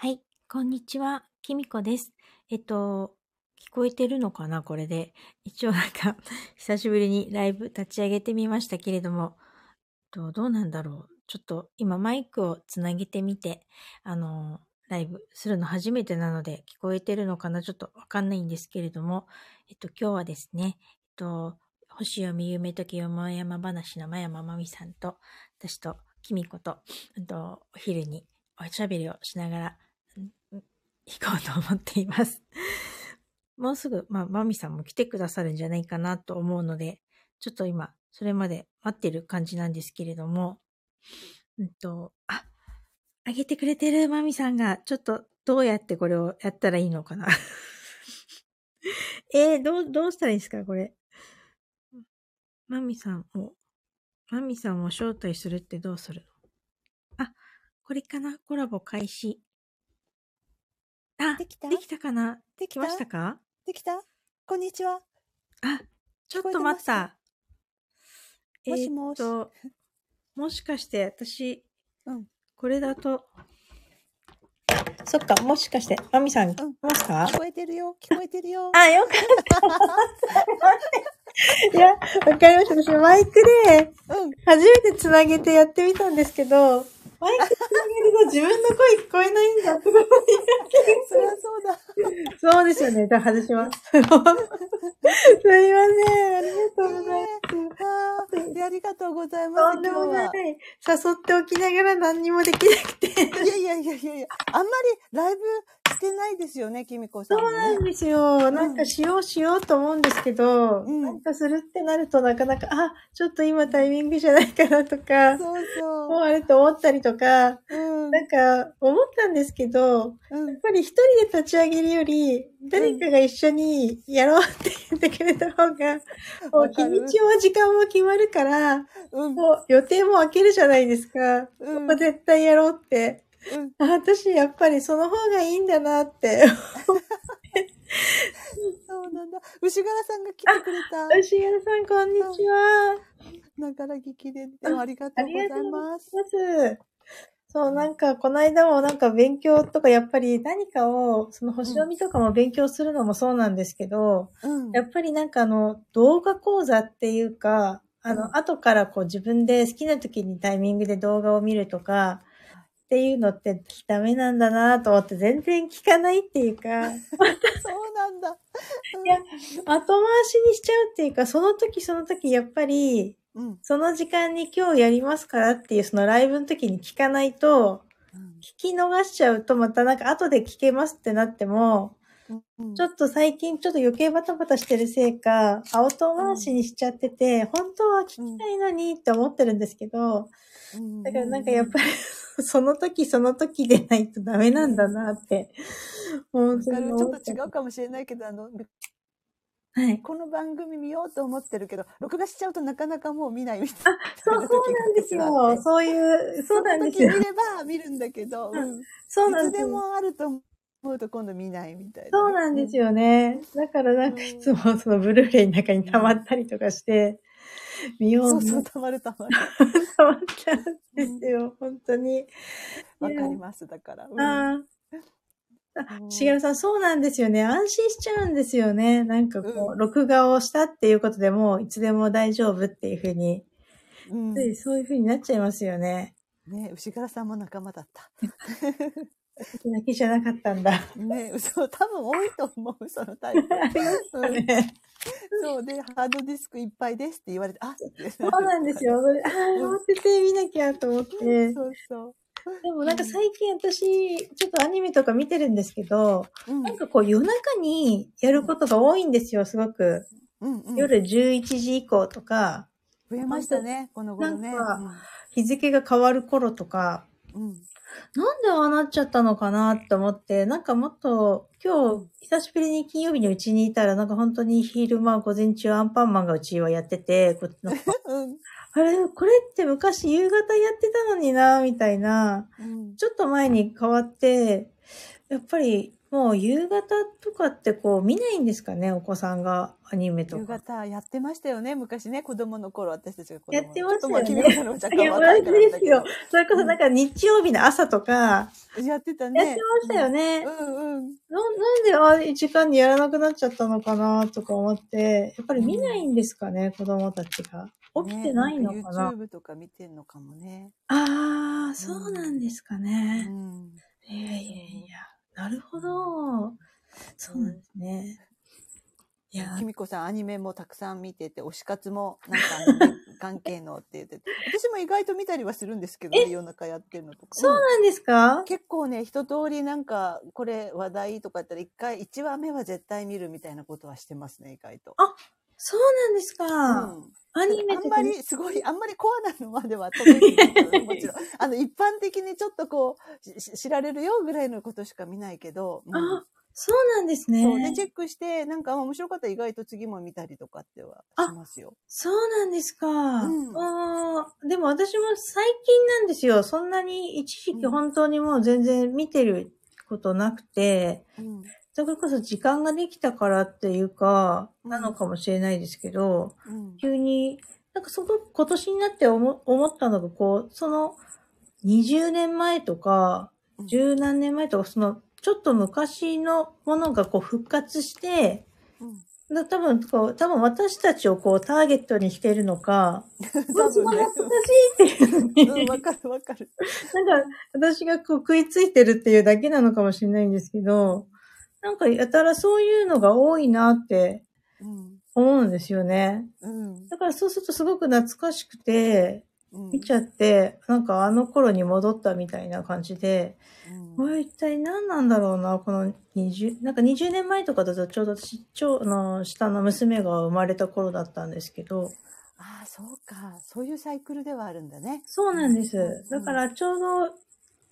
はい、こんにちは、きみこです。えっと、聞こえてるのかなこれで。一応なんか、久しぶりにライブ立ち上げてみましたけれども、とどうなんだろう。ちょっと今マイクをつなげてみて、あの、ライブするの初めてなので聞こえてるのかなちょっとわかんないんですけれども、えっと、今日はですね、えっと、星読み夢時よもやま話のまやままみさんと、私ときみこと、と、お昼におしゃべりをしながら、行こうと思っています。もうすぐ、まあ、マミさんも来てくださるんじゃないかなと思うので、ちょっと今、それまで待ってる感じなんですけれども、うんと、あ、あげてくれてるマミさんが、ちょっとどうやってこれをやったらいいのかな えー、どう、どうしたらいいですかこれ。マミさんを、マミさんを招待するってどうするの？あ、これかなコラボ開始。あ、できた？できたかな？できましたか？できた？こんにちは。あ、ちょっと待った。もしもし。えー、もしかして私、うん、これだと、そっか、もしかして、マミさん、聞こえますか？聞こえてるよ、聞こえてるよ。あ、よかった。いや、わかりました。私、マイクで、初めてつなげてやってみたんですけど、マイクつなげると自分の声聞こえないんだってことにそりゃそうだ。そうですよね。じゃあ外します。すみません。ありがとうございます。ありがとうございます。とんでもない。誘っておきながら何にもできなくて。いやいやいやいやいや、あんまりライブしてないですよね、きみこさん、ね、そうなんですよ。なんかしようしようと思うんですけど、うん、なんかするってなるとなかなか、あ、ちょっと今タイミングじゃないかなとか、そうそう。もうあれと思ったりとか、うん、なんか思ったんですけど、うん、やっぱり一人で立ち上げるより、誰かが一緒にやろうって言ってくれた方が、もう日にちも時間も決まるから、うん、もう予定も開けるじゃないですか。うん、絶対やろうってうん、私、やっぱりその方がいいんだなって。そうなんだ。牛柄さんが来てくれた。牛柄さん、こんにちは。ながら聞きで、でもありがとうございます。ますそう、なんか、この間もなんか勉強とか、やっぱり何かを、その星読みとかも勉強するのもそうなんですけど、うん、やっぱりなんかあの、動画講座っていうか、あの、うん、後からこう自分で好きな時にタイミングで動画を見るとか、っていうのってダメなんだなと思って全然聞かないっていうか。そうなんだ。いや、後回しにしちゃうっていうか、その時その時やっぱり、うん、その時間に今日やりますからっていうそのライブの時に聞かないと、うん、聞き逃しちゃうとまたなんか後で聞けますってなっても、うん、ちょっと最近ちょっと余計バタバタしてるせいか、後回しにしちゃってて、本当は聞きたいのにって思ってるんですけど、だからなんかやっぱり その時その時でないとダメなんだなって。本当にちょっと違うかもしれないけど、あの、はい、この番組見ようと思ってるけど、録画しちゃうとなかなかもう見ないみたいな。そう、そうなんですよ。そういう、そうなんですよ。見れば見るんだけど、うん、そうなんですいつでもあると思うと今度見ないみたいな、そうなんですよね。だからなんかいつもそのブルーレイの中に溜まったりとかして、見ようそうそう、たまるたまる。たまっちゃうんですよ、うん、本当に。わかります、だから。うん、ああ。しげるさん、そうなんですよね。安心しちゃうんですよね。なんかこう、うん、録画をしたっていうことでも、いつでも大丈夫っていうふうに、うん、そういうふうになっちゃいますよね。ね牛柄さんも仲間だった。私だけじゃなかったんだ。ね嘘、多分多いと思う、そのタイプ。ありますね。そうで、ハードディスクいっぱいですって言われて、あそうなんですよ。ああ、待ってて見なきゃと思って。そうそう。でもなんか最近私、ちょっとアニメとか見てるんですけど、うん、なんかこう夜中にやることが多いんですよ、すごく。うんうん、夜11時以降とか。増えましたね、この頃ね。なんか、日付が変わる頃とか、うん、なんでああなっちゃったのかなって思って、なんかもっと、今日、久しぶりに金曜日にうちにいたら、なんか本当に昼間、午前中アンパンマンがうちはやってて、こう ん、あれ、これって昔夕方やってたのにな、みたいな、うん、ちょっと前に変わって、やっぱりもう夕方とかってこう見ないんですかね、お子さんがアニメとか。夕方やってましたよね、昔ね、子供の頃、私たちが子供やってましたよね。いや、マジですよ。それこそなんか日曜日の朝とか、やってたね。やってましたよね。うんうん。ななんでああ時間にやらなくなっちゃったのかなとか思って、やっぱり見ないんですかね、子供たちが。起きてないのかな。ね、YouTube とか見てんのかもね。ああ、そうなんですかうね。ん。いやいやいや、なるほど。そうなんですね。いや、きみこさん、アニメもたくさん見てて、推し活も、なんか 関係のって言ってて、私も意外と見たりはするんですけどね、夜中やってるのとか。そうなんですか、結構ね、一通りなんか、これ話題とかやったら、一回、一話目は絶対見るみたいなことはしてますね、意外と。そうなんですか、うんアニメあんまり、すごい、あんまりコアなのまでは届いてないもちろん。あの、一般的にちょっとこう、し知られるよぐらいのことしか見ないけど、うんあ、そうなんですね。そう。で、チェックして、なんかあ面白かったら意外と次も見たりとかってはしますよ。そうなんですか。んあーでも私も最近なんですよ。そんなに一時期本当にもう全然見てることなくて、うん。それこそ時間ができたからっていうか、うんなのかもしれないですけど、うん。急に、なんかその今年になって思思ったのが、こう、その20年前とか、うん十何年前とか、そのちょっと昔のものがこう復活して、うん。だ多分こう、多分私たちをこうターゲットにしてるのか、多分ね。懐かしいっていうのに、うん、わかるわかる。なんか私がこう食いついてるっていうだけなのかもしれないんですけど、なんかやたらそういうのが多いなってうん。思うんですよね。うん。だからそうするとすごく懐かしくて、うん。見ちゃって、なんかあの頃に戻ったみたいな感じで、うんこれ一体何なんだろうな、この20、なんか20年前とかだとちょうど私、長の下の娘が生まれた頃だったんですけど、ああ、そうか。そういうサイクルではあるんだね。そうなんですうん。だからちょうど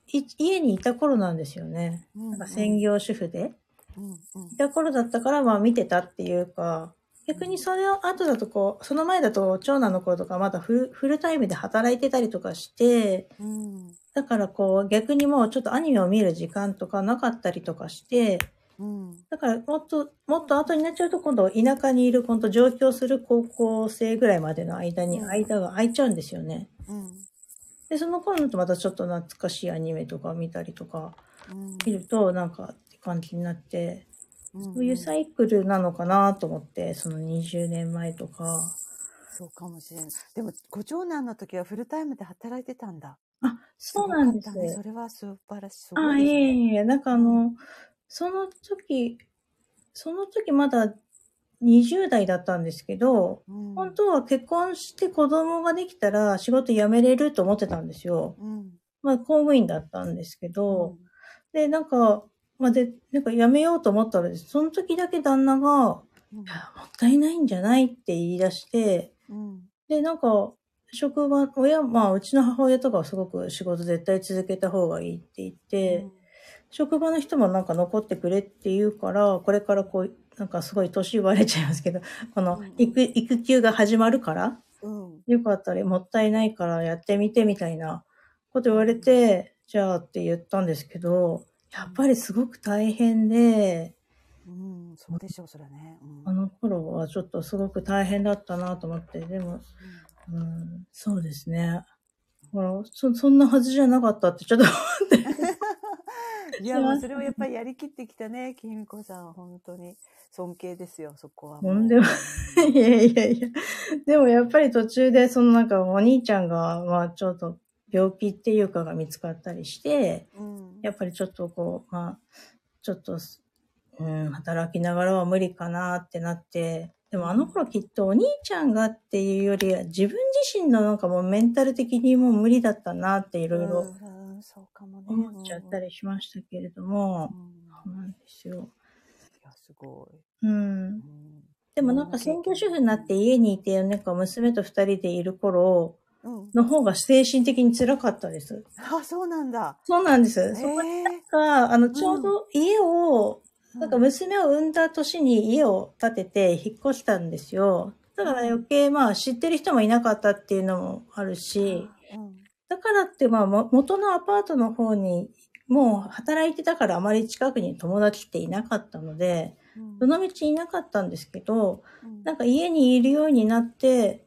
い家にいた頃なんですよね。うん、なんか専業主婦で。うん。うん。いた頃だったから、まあ見てたっていうか、逆にそれを後だとこう、その前だと長男の頃とかまだフルフルタイムで働いてたりとかして、うん。だからこう逆にもうちょっとアニメを見る時間とかなかったりとかして、うん。だからもっと、もっと後になっちゃうと今度田舎にいる今度上京する高校生ぐらいまでの間にうん間が空いちゃうんですよね。うん。で、その頃だとまたちょっと懐かしいアニメとか見たりとかうん。見るとなんか感じになって、うんそういうサイクルなのかなと思って、その20年前とか。そうかもしれない。でも、ご長男の時はフルタイムで働いてたんだ。あ、そうなんですねそれは素晴らしい。あ、いえね。いえ、なんかあの、その時、その時まだ20代だったんですけど、うん本当は結婚して子供ができたら仕事辞めれると思ってたんですよ。うん。まあ公務員だったんですけうど、んで、なんか、まあで、なんか辞めようと思ったらその時だけ旦那が、うんいや、もったいないんじゃないって言い出して、うん。で、なんか、職場、親、まあ、うちの母親とかはすごく仕事絶対続けた方がいいって言って、職場の人もなんか残ってくれって言うから、これからこう、なんかすごい年言われちゃいますけど、このうん育、育休が始まるから、うん。よかったらもったいないからやってみてみたいなこと言われて、じゃあって言ったんですけど、やっぱりすごく大変で、うん。そうでしょう、それはね。うんあの頃はちょっとすごく大変だったなと思って、でも、うん、そうですね。ほらそそんなはずじゃなかったってちょっと思って。いや、もうそれをやっぱりやりきってきたね、きみこさんは本当に尊敬ですよ、そこはもう。とんでも いやいやいや。でもやっぱり途中で、そのなんかお兄ちゃんが、まあちょっと病気っていうかが見つかったりして、うん。やっぱりちょっとこう、まあ、ちょっと、うん、働きながらは無理かなってなって、でもあの頃きっとお兄ちゃんがっていうよりは自分自身のなんかもうメンタル的にもう無理だったなっていろいろ。思っちゃったりしましたけれどもう、ん。そうなんですよ。いや、すごい。うんう。んでもなんか専業主婦になって家にいて、なんか娘と二人でいる頃うん。の方が精神的に辛かったです。あ、そうなんだ。そうなんです。へそこえ。なんか、あの、ちょうど家を、なんか娘を産んだ年に家を建てて引っ越したんですよ。だから余計まあ知ってる人もいなかったっていうのもあるし、うん。だからってまあも元のアパートの方にもう働いてたからあまり近くに友達っていなかったので、うんどの道いなかったんですけど、うんなんか家にいるようになって、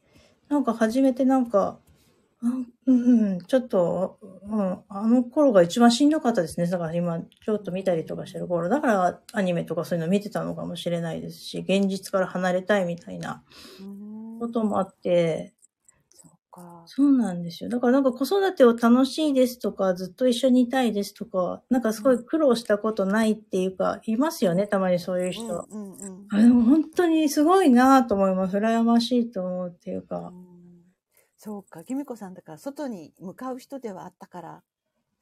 なんか初めてなんか、うん、ちょっと、うん、あの頃が一番しんどかったですね。だから今、ちょっと見たりとかしてる頃。だからアニメとかそういうの見てたのかもしれないですし、現実から離れたいみたいなこともあって、か。そうなんですよ。だからなんか子育てを楽しいですとか、ずっと一緒にいたいですとか、なんかすごい苦労したことないっていうか、いますよね、たまにそういう人。うんうんうん、あでも本当にすごいなと思います。羨ましいと思うっていうか。うんそうか、きみこさんだから外に向かう人ではあったから、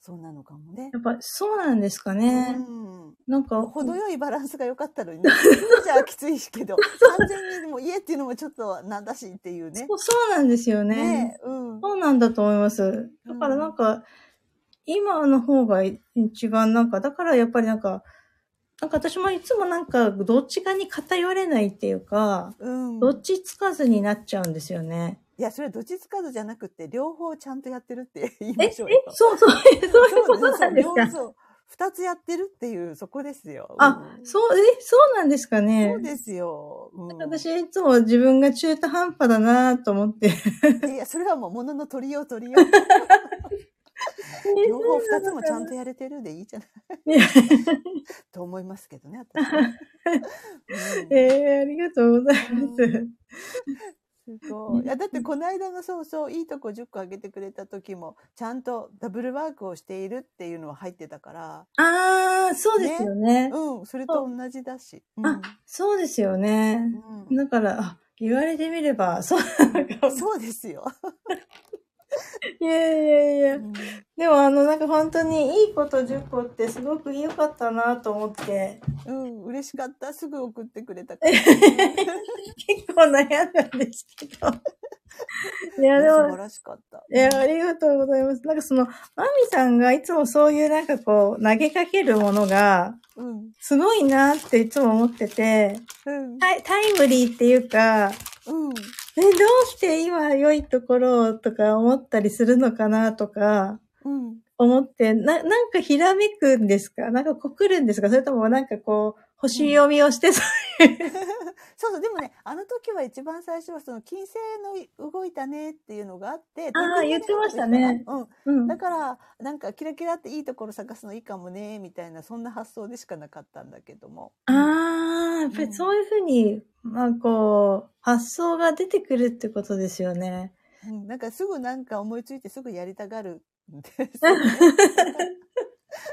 そうなのかもね。やっぱそうなんですかね。うん、なんか。程よいバランスが良かったのにね。じゃあきついけど、完全にも家っていうのもちょっとなんだしっていうね。そうそうなんですよね。ねうん、そうなんだと思います。だからなんか、うん、今の方が一番なんか、だからやっぱりなんか、なんか私もいつもなんかどっちかに偏れないっていうか、うん、どっちつかずになっちゃうんですよね。いや、それどっちつかずじゃなくて、両方ちゃんとやってるって言いましょうよ。そうそ う、そういうことなんですか？そう二つやってるっていう、そこですよ。あ、うん、そう、え、そうなんですかね？そうですよ。うん、私いつも自分が中途半端だなと思って。いや、それはもう物の取りよう取りよう。両方二つもちゃんとやれてるでいいじゃない。と思いますけどね、私は。うん、えー、ありがとうございます。すごい。だってこの間のそうそう、いいとこ10個あげてくれた時も、ちゃんとダブルワークをしているっていうのは入ってたから。ああ、そうですよね。ねうん、それと同じだし。うん、あ、そうですよね。うん、だから、あ、言われてみれば、そう、そうですよ。いやいやいや、うん、でもあのなんか本当にいいこと10個ってすごく良かったなと思って。うん、嬉しかった。すぐ送ってくれたから。結構悩んだんですけど。いや、でも。素晴らしかった。いや、ありがとうございます。なんかその、マミさんがいつもそういうなんかこう、投げかけるものが、うん、すごいなっていつも思ってて、うん、タイタイムリーっていうか、うん、え、どうして今良いところとか思ったりするのかなとか、うん、思って、な、なんかひらめくんですか？なんかこう来るんですか？それともなんかこう、星読みをして、そういう。そうそう、でもね、あの時は一番最初はその金星の動いたねっていうのがあって、ああ、言ってましたね。うん。だから、なんかキラキラっていいところ探すのいいかもね、みたいな、そんな発想でしかなかったんだけども。ああ、やっぱりそういうふうに、まあこう、発想が出てくるってことですよね。うん、なんかすぐなんか思いついてすぐやりたがるんです、ね。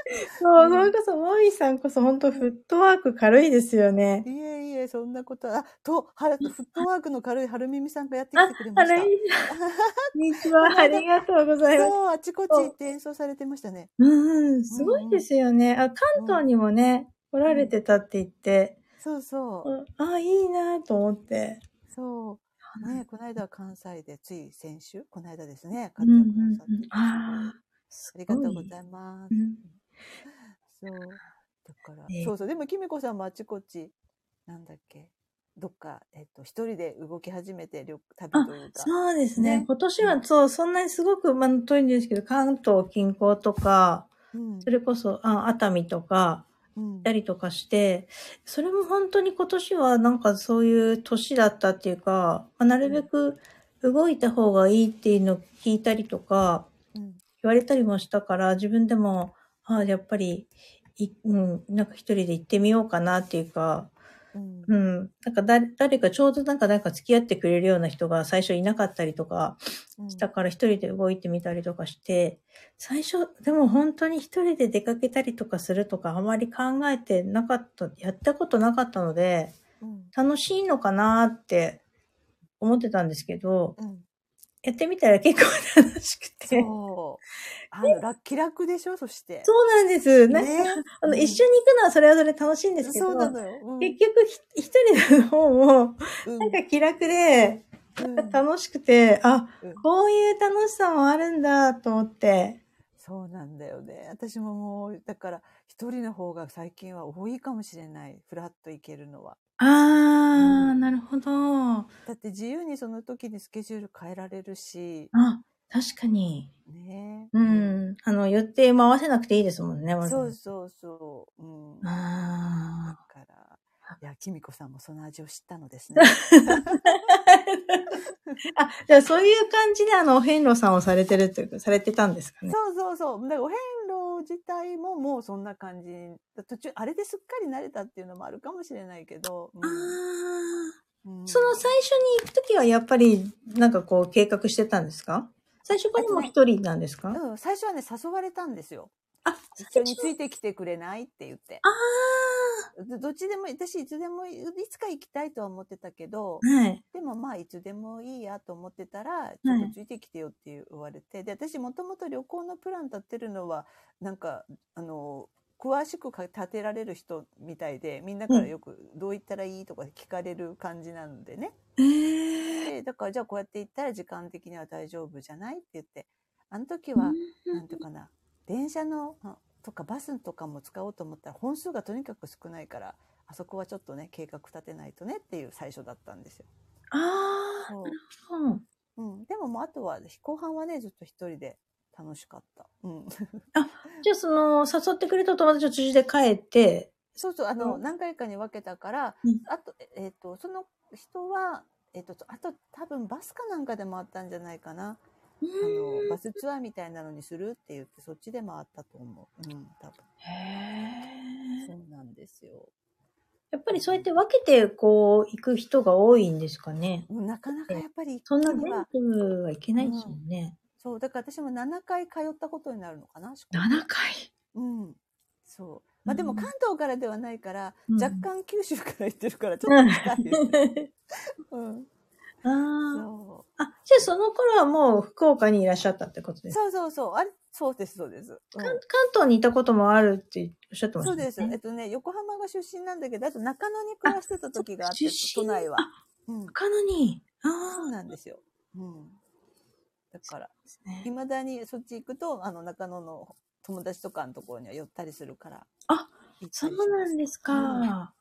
そう、それこそ、マミさんこそ本当フットワーク軽いですよね。いえいえ、そんなことは、あ、と、はフットワークの軽い春耳さんがやってきてくれました。こんにちは、ありがとうございます。そう、あちこち行って演奏されてましたね。うん、すごいですよね。あ、関東にもね、来られてたって言って。そうそう。あ、いいなと思って。そう。ね、この間は関西で、つい先週？この間ですね、活躍なさって。ああ。ありがとうございます。うん、そう。だから、えー、そうそう。でも、きみこさんもあちこち、なんだっけ、どっか、えっと、一人で動き始めて、旅、旅というか。そうですね。ね今年は、そう、そんなにすごく、まあ、遠いんですけど、関東近郊とか、うん、それこそ、あ熱海とか、たりとかして、それも本当に今年はなんかそういう年だったっていうか、まあ、なるべく動いた方がいいっていうのを聞いたりとか、言われたりもしたから、自分でも、ああ、やっぱり、いうん、なんか一人で行ってみようかなっていうか、うん、うん、なんか誰誰かちょうどなんかなんか付き合ってくれるような人が最初いなかったりとかしたから一人で動いてみたりとかして、最初、でも本当に一人で出かけたりとかするとかあまり考えてなかった、やったことなかったので、うん、楽しいのかなって思ってたんですけど、うん、やってみたら結構楽しくて。そう。あの、ラッキラクでしょ？そして。そうなんです。なんか、ね、あの、うん、一緒に行くのはそれはそれ楽しいんですけど、そうなのよ。うん、結局一人の方も、なんか気楽で、楽しくて、あ、こういう楽しさもあるんだと思って。そうなんだよね。私ももう、だから、一人の方が最近は多いかもしれない。フラッと行けるのは。ああ、うん、なるほど。だって自由にその時にスケジュール変えられるし。あ、確かに。ねうん。あの、予定回せなくていいですもんね、そうそうそう。うん。ああ。だから。いや、きみこさんもその味を知ったのですね。あ、じゃあそういう感じであの、お遍路さんをされてるっていうか、されてたんですかね。そうそうそう。だからお遍路自体ももうそんな感じ。途中、あれですっかり慣れたっていうのもあるかもしれないけど。うん、ああ、うん、その最初に行くときはやっぱりなんかこう計画してたんですか？最初からも一人なんですか、うん、最初はね、誘われたんですよ。あ、一緒についてきてくれないって言って。ああ。どっちでも、私いつでも、いつか行きたいとは思ってたけど、はい、でもまあいつでもいいやと思ってたら、ちょっとついてきてよって言われて、はい、で、私もともと旅行のプラン立ってるのは、なんか、あの、詳しく立てられる人みたいで、みんなからよくどう言ったらいいとか聞かれる感じなのでね。うん、でだからじゃあこうやって行ったら時間的には大丈夫じゃない？って言って、あの時は、なんていうかな、電車のとかバスとかも使おうと思ったら本数がとにかく少ないからあそこはちょっとね計画立てないとねっていう最初だったんですよ。ああ、う。ん、でももうあとは後半はねずっと一人で楽しかった。うん、あじゃあその誘ってくれた友達を途中で帰って？そうそうあの、うん、何回かに分けたから、うん、あと,、えーと、その人は、えーとあと多分バスかなんかでもあったんじゃないかな。あのバスツアーみたいなのにするって言ってそっちで回ったと思う。うん、多分。へそうなんですよ。やっぱりそうやって分けてこう行く人が多いんですかね。なかなかやっぱりそんな全部はいけないですもんね、うん、そう、だから私も7回通ったことになるのかな。7回？うん。そう。まあでも関東からではないから、うん、若干九州から行ってるからちょっと近いですね。うん。ああ。じゃあその頃はもう福岡にいらっしゃったってことですか？そうそうそう。あれそうです、そうです、うん、関。東にいたこともあるっておっしゃってましたね。そうです。えっとね、横浜が出身なんだけど、あと中野に暮らしてた時があって、都内は。うん、中野に？ああ。そうなんですよ。うん。だから、いま、ね、だにそっち行くと、あの、中野の友達とかのところには寄ったりするから。あ、そうなんですか。うん、そうな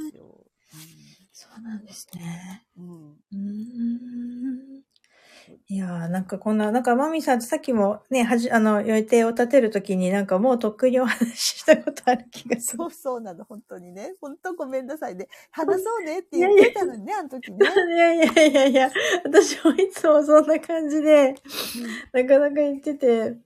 んですよ。うんそうなんですね。うん。うんいやー、なんかこんな、なんかマミさんさっきもね、はじ、あの、予定を立てるときになんかもうとっくにお話ししたことある気がする。そうそうなの、本当にね。本当ごめんなさいね。話そうねって言ってたのにね、あの時ね。いやいやいやいや、私もいつもそんな感じで、なかなか言ってて、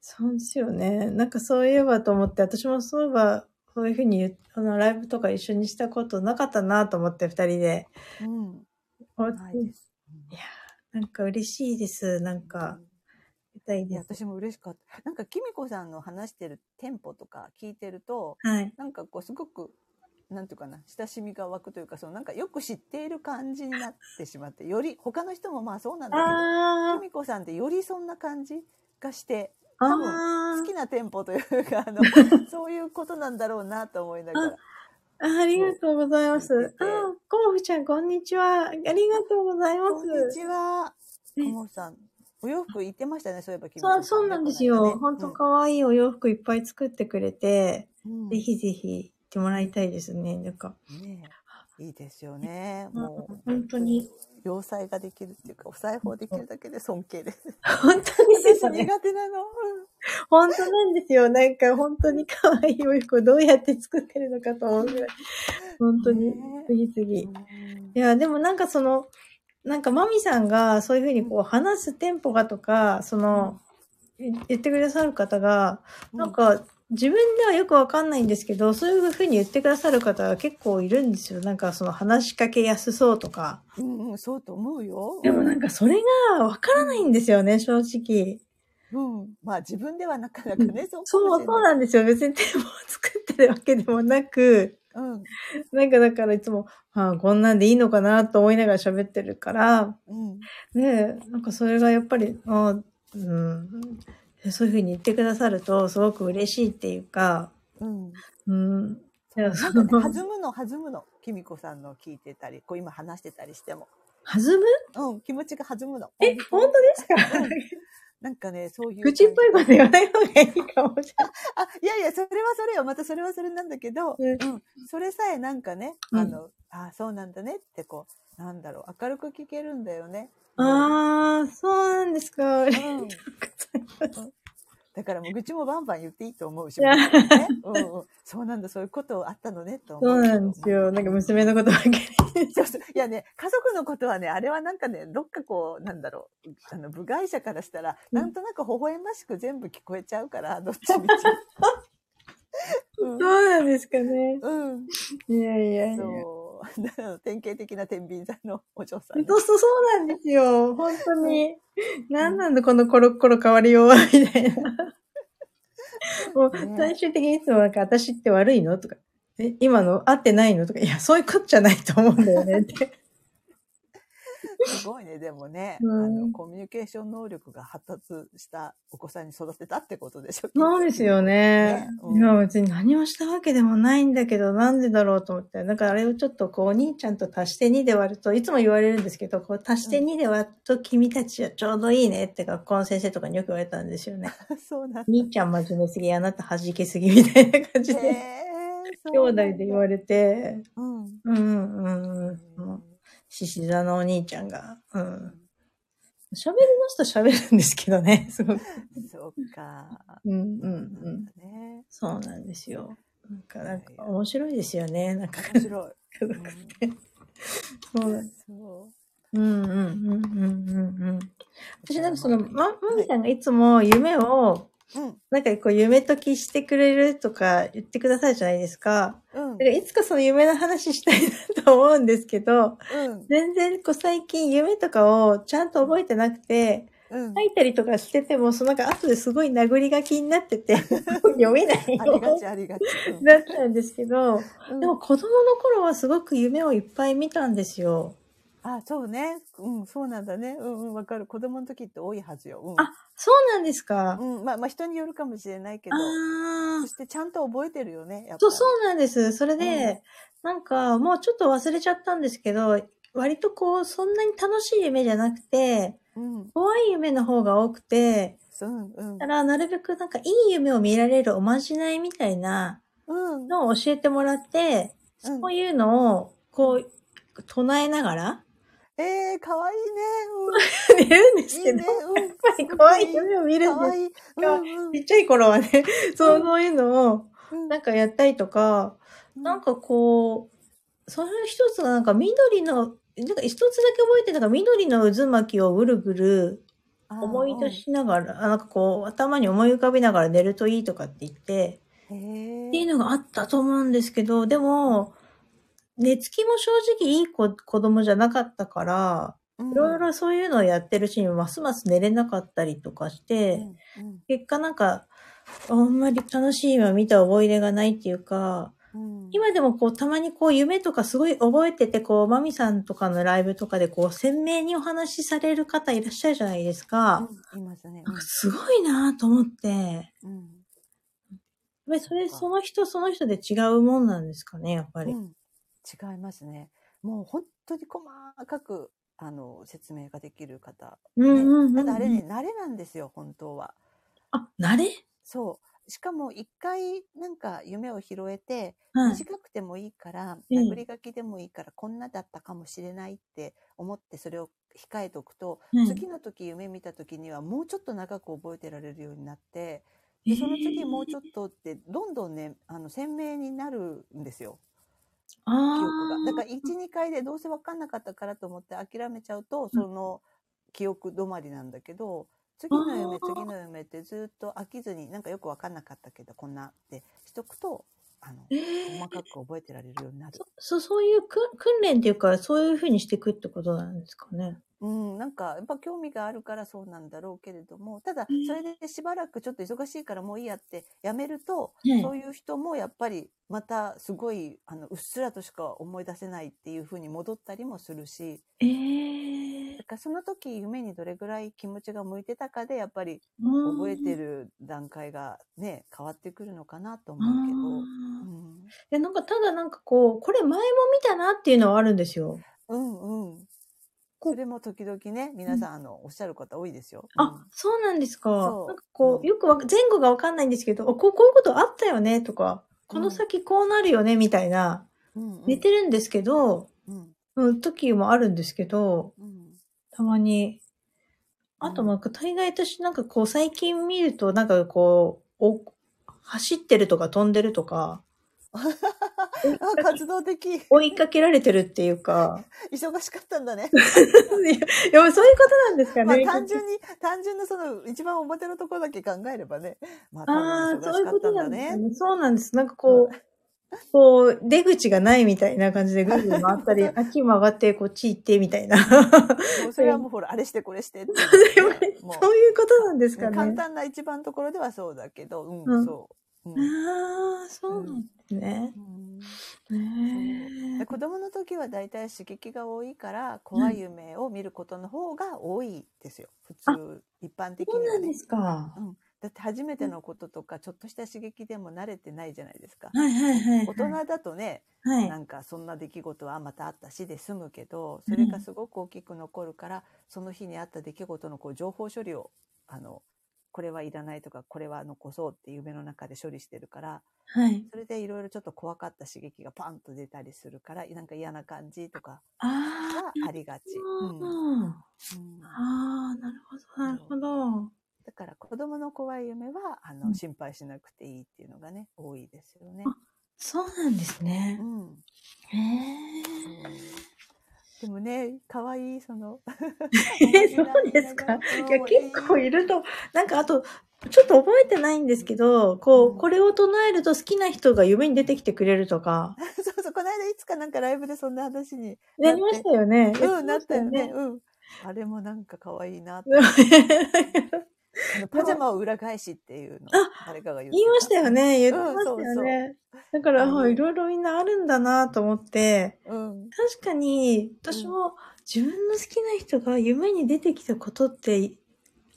そうですよね。なんかそういえばと思って、私もそういえば、そういうふうに言あの、ライブとか一緒にしたことなかったなと思って、二人で。うん。いいや、なんか嬉しいです。なんか。私も嬉しかった。なんか、きみこさんの話してるテンポとか聞いてると、はい、なんかこう、すごく、なんていうかな、親しみが湧くというか、そのなんかよく知っている感じになってしまって、より、他の人もまあそうなんだけど、きみこさんってよりそんな感じがして、多分好きな店舗というか、あの、そういうことなんだろうなと思いながら。あありがとうございます。あ、コモフちゃん、こんにちは。ありがとうございます。こんにちは。コモフさん。お洋服行ってましたね、そういえばそう、そうなんですよ。本当可愛いお洋服いっぱい作ってくれて、うん、ぜひぜひ行ってもらいたいですね。なんか。ねいいですよね。もう。本当に。洋裁ができるっていうか、お裁縫できるだけで尊敬です。本当にですね。苦手なの。本当なんですよ。なんか本当に可愛いお洋服をどうやって作ってるのかと思うぐらい。本当に、次々。いや、でもなんかその、なんかマミさんがそういうふうにこう話すテンポがとか、その、言ってくださる方が、なんか自分ではよくわかんないんですけど、そういうふうに言ってくださる方が結構いるんですよ。なんかその話しかけやすそうとか。うんうん、そうと思うよ。でもなんかそれがわからないんですよね、正直。うん。まあ自分ではなかなかね、そうそう、そうなんですよ。別にテーマを作ってるわけでもなく、うん。なんかだからいつも、ああ、こんなんでいいのかなと思いながら喋ってるから、うん。ねなんかそれがやっぱり、あうん。そういうふうに言ってくださると、すごく嬉しいっていうか、うん。うん。なんかね、弾むの、弾むの。きみこさんの聞いてたり、こう今話してたりしても。弾む？うん、気持ちが弾むの。え、本当ですか、なんかね、そういう。口っぽいこと言わない方がいいかもしれない。あ、いやいや、それはそれよ。またそれはそれなんだけど、うん、それさえなんかね、あの、うん、あ、そうなんだねってこう、なんだろう、明るく聞けるんだよね。ああ、そうなんですか。うん、だからもう愚痴もバンバン言っていいと思うし、ねうんうん、そうなんだ、そういうことあったのね、と思う。そうなんですよ。なんか娘のことばっかり。そうそう。いやね、家族のことはね、あれはなんかね、どっかこう、なんだろう、あの、部外者からしたら、なんとなく微笑ましく全部聞こえちゃうから、どっちみち。うん、そうなんですかね。うん。いやいやいや。そう。典型的な天秤座のお嬢さん。そうそう、そうなんですよ。本当に。何なんだこのコロコロ変わりようは、みたいな。もう、最終的にいつもなんか、私って悪いの？とか、え、今の？合ってないの？とか、いや、そういうことじゃないと思うんだよねって。すごいね、でもね、うん、あの、コミュニケーション能力が発達したお子さんに育てたってことでしょそうですよね。ねうん、いや、別に何もしたわけでもないんだけど、なんでだろうと思って。だからあれをちょっとこう、お兄ちゃんと足して2で割ると、いつも言われるんですけど、こう、足して2で割ると君たちはちょうどいいねって学校の先生とかによく言われたんですよね。そうなん兄ちゃん真面目すぎ、あなた弾けすぎみたいな感じで。兄弟で言われて、うん、うん、うん、うん獅子座のお兄ちゃんが、うん。喋りますと喋るんですけどね、すごく。そうか。うんうんうん。ね、そうなんですよ。なんか、なんか面白いですよね。なんか。面白い。そうそう。うんうんうんうんうんうん。私なんかその、ま、まみさんがいつも夢をうん、なんかこう夢解きしてくれるとか言ってくださいじゃないですか。うん、かいつかその夢の話したいなと思うんですけど、うん、全然こう最近夢とかをちゃんと覚えてなくて、うん、書いたりとかしてても、そのなんか後ですごい殴り書きになってて、読めないよ。ありがちありがち。だったんですけど、でも子供の頃はすごく夢をいっぱい見たんですよ。あ、そうね。うん、そうなんだね。うんうん、わかる。子供の時って多いはずよ。うん、あ、そうなんですか。うん、まあ、まあ、人によるかもしれないけど。そしてちゃんと覚えてるよね。そう、そうなんです。それで、うん、なんか、もうちょっと忘れちゃったんですけど、割とこう、そんなに楽しい夢じゃなくて、うん、怖い夢の方が多くて、うんうん、だからなるべくなんかいい夢を見られるおまじないみたいなのを教えてもらって、うん、そういうのをこう唱えながら、ええー、かわいいね。うん、寝るんですけど、いいね。うん、やっぱり可愛い。夢を見るんですが、うんうん、ちっちゃい頃はね、そういうのを、なんかやったりとか、うん、なんかこう、その一つがなんか緑の、なんか一つだけ覚えてるのが緑の渦巻きをぐるぐる思い出しながら、なんかこう、頭に思い浮かべながら寝るといいとかって言って、っていうのがあったと思うんですけど、でも、寝つきも正直いい子子供じゃなかったから、いろいろそういうのをやってるうちにますます寝れなかったりとかして、うんうん、結果なんか、あんまり楽しい夢を見た覚えがないっていうか、うん、今でもこう、たまにこう、夢とかすごい覚えてて、こう、マミさんとかのライブとかでこう、鮮明にお話しされる方いらっしゃるじゃないですか。うん、いますね。なんかすごいなと思って。うん。やっぱりそれ、その人その人で違うもんなんですかね、やっぱり。うん違いますね。もう本当に細かく、あの、説明ができる方。うんうんうんうん、ただあれね、慣れなんですよ、本当は。あ、慣れ？そう。しかも一回なんか夢を拾えて、短くてもいいから、殴り書きでもいいから、こんなだったかもしれないって思ってそれを控えておくと、うん、次の時夢見た時にはもうちょっと長く覚えてられるようになって、でその次もうちょっとってどんどんねあの鮮明になるんですよ。記憶が。だから1、2回でどうせ分かんなかったからと思って諦めちゃうと、その記憶止まりなんだけど、次の夢、次の夢ってずっと飽きずに、なんかよく分かんなかったけど、こんなってしとくと、あの、えー、細かく覚えてられるようになる。そ、そういう訓練っていうか、そういうふうにしていくってことなんですかね。うん、なんか、やっぱ興味があるからそうなんだろうけれども、ただ、それでしばらくちょっと忙しいからもういいやってやめると、そういう人もやっぱりまたすごい、あの、うっすらとしか思い出せないっていうふうに戻ったりもするし、えー、だからその時夢にどれぐらい気持ちが向いてたかで、やっぱり覚えてる段階がね、変わってくるのかなと思うけど。うん、いや、なんかただなんかこう、これ前も見たなっていうのはあるんですよ。うんうん。それも時々ね、皆さん、あの、おっしゃる方多いですよ。あ、そうなんですか。なんかこう、よく前後がわかんないんですけど、こう、こういうことあったよね、とか、この先こうなるよね、みたいな、寝てるんですけど、うん、時もあるんですけど、たまに、あと、まあ、大概私なんかこう、最近見ると、なんかこう、お走ってるとか飛んでるとか、あ、活動的。追いかけられてるっていうか。忙しかったんだね。いや、そういうことなんですかね。まあ、単純に、単純なその、一番表のところだけ考えればね。まあ、ああ、そういうことなんですね。そうなんです。なんかこう、こう、出口がないみたいな感じでぐるぐる回ったり、あっち曲がってこっち行ってみたいな。それはもうほら、あれしてこれしてって、ね、そういうことなんですかね。簡単な一番ところではそうだけど、うん、うん、そう。うん、ああ、そうなんですね。うん、子供の時はだいたい刺激が多いから怖い夢を見ることの方が多いですよ。普通、一般的には、ね。そうなんですか。うんだって初めてのこととかちょっとした刺激でも慣れてないじゃないですか。はいはいはい、はい、大人だとね、はい、なんかそんな出来事はまたあったしで済むけどそれがすごく大きく残るから、その日にあった出来事のこう情報処理をあのこれはいらないとかこれは残そうって夢の中で処理してるから、はい、それでいろいろちょっと怖かった刺激がパンと出たりするからなんか嫌な感じとかがありがち。うん、うん、ああなるほどなるほど。だから子供の怖い夢はあの、うん、心配しなくていいっていうのがね多いですよね。そうなんですね。うん、へえ。でもね、可愛いその。そうですか？いや、結構いると、なんかあと、ちょっと覚えてないんですけど、こう、これを唱えると好きな人が夢に出てきてくれるとか。そうそう、この間いつかなんかライブでそんな話になりましたよね。うん、なったよね。うん。あれもなんか可愛いなって。パジャマを裏返しっていうの誰かが言言いましたよね。言ってましたよね。うん、そうそう。だから、いろいろみんなあるんだなと思って、うん、確かに、私も自分の好きな人が夢に出てきたことって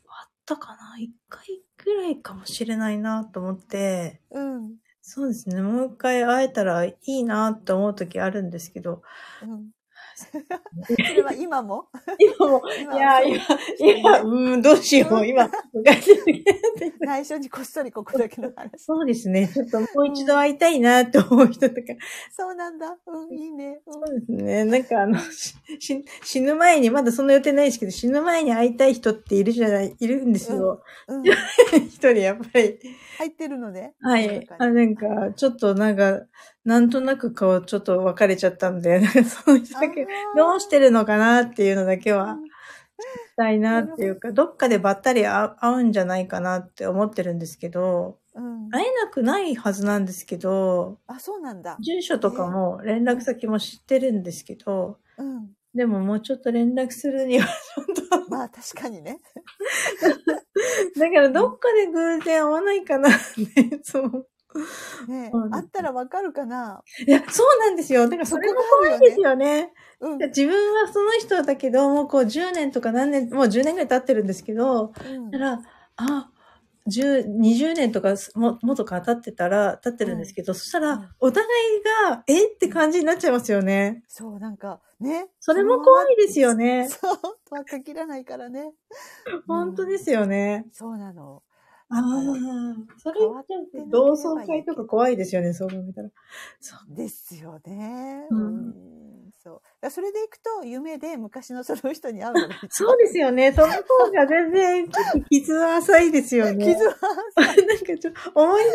あったかな？一回ぐらいかもしれないなと思って、うん、そうですね。もう一回会えたらいいなと思う時あるんですけど、うん、それは今も？今も、いや、今、今、うん、どうしよう、今、内緒にこっそりここだけの話。そうですね。ちょっともう一度会いたいなと思う人とか。そうなんだ。うん、いいね。うん、そうですね。なんかあの、死ぬ前に、まだそんな予定ないですけど、死ぬ前に会いたい人っているじゃない、いるんですよ。うん。一人やっぱり。入ってるのね。はい。あ、なんか、ちょっとなんか、なんとなくこう、ちょっと別れちゃったんで、そういうだけ、どうしてるのかなっていうのだけは、したいなっていうか、どっかでばったり会うんじゃないかなって思ってるんですけど、うん、会えなくないはずなんですけど、あ、そうなんだ。住所とかも連絡先も知ってるんですけど、うん、でももうちょっと連絡するにはちょっと。まあ確かにね。だからどっかで偶然会わないかなってそう。ねあったらわかるかな？いや、そうなんですよ。だからそれも怖いですよね。うん、自分はその人だけど、もうこう10年とか何年、もう10年ぐらい経ってるんですけど、うん、だから、あ、10、20年とかも、もとか経ってたら、経ってるんですけど、うん、そしたら、お互いが、え？って感じになっちゃいますよね。そう、なんか、ね？それも怖いですよね。そう、とは限らないからね。本当ですよね。そうなの。ああ、それ同窓会とか怖いですよね、そう思ったら。そうですよね。うん、そう。それでいくと、夢で昔のその人に会うのが そうですよね。その方が全然、傷は浅いですよね。傷は浅い。なんかちょっと、思い出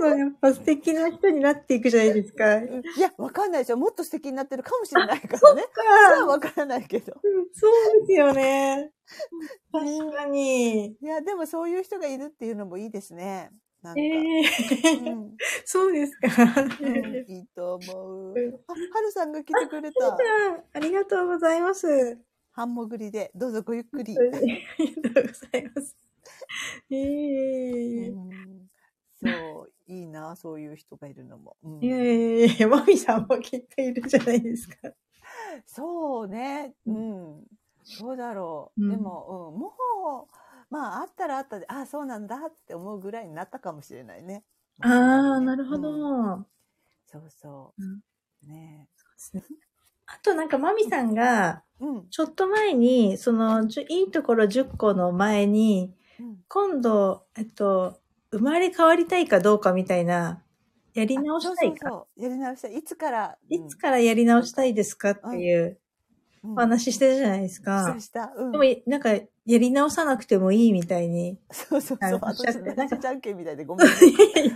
の中のやっぱ素敵な人になっていくじゃないですか。いや、わかんないですよ。もっと素敵になってるかもしれないからね。そっか。わからないけど、うん。そうですよ ね。確かに。いや、でもそういう人がいるっていうのもいいですね。なんか。えーうん、そうですか、うん、いいと思う。あ、はるさんが来てくれた。ありがとうございます。半潜りで、どうぞごゆっくり。ありがとうございます。えー、うん、そう、いいな、そういう人がいるのも。うん、いやいやいや、マミさんもきっといるじゃないですか。そうね、うん。どうだろう。でも、うん、もう、まあ、あったらあったで、ああ、そうなんだって思うぐらいになったかもしれないね。ああ、なるほど、うん、そうそう。うん、ねそうですね。あとなんか、マミさんが、ちょっと前に、その、いいところ10個の前に、うん、今度、えっと、生まれ変わりたいかどうかみたいな、やり直したいか？そうそうそうやり直したい。いつから、いつからやり直したいですかっていうお話ししてたじゃないですか。した、うん。でも、なんか、やり直さなくてもいいみたいに。そうそうそう。私、なんかじゃんけんみたいでごめん、ね。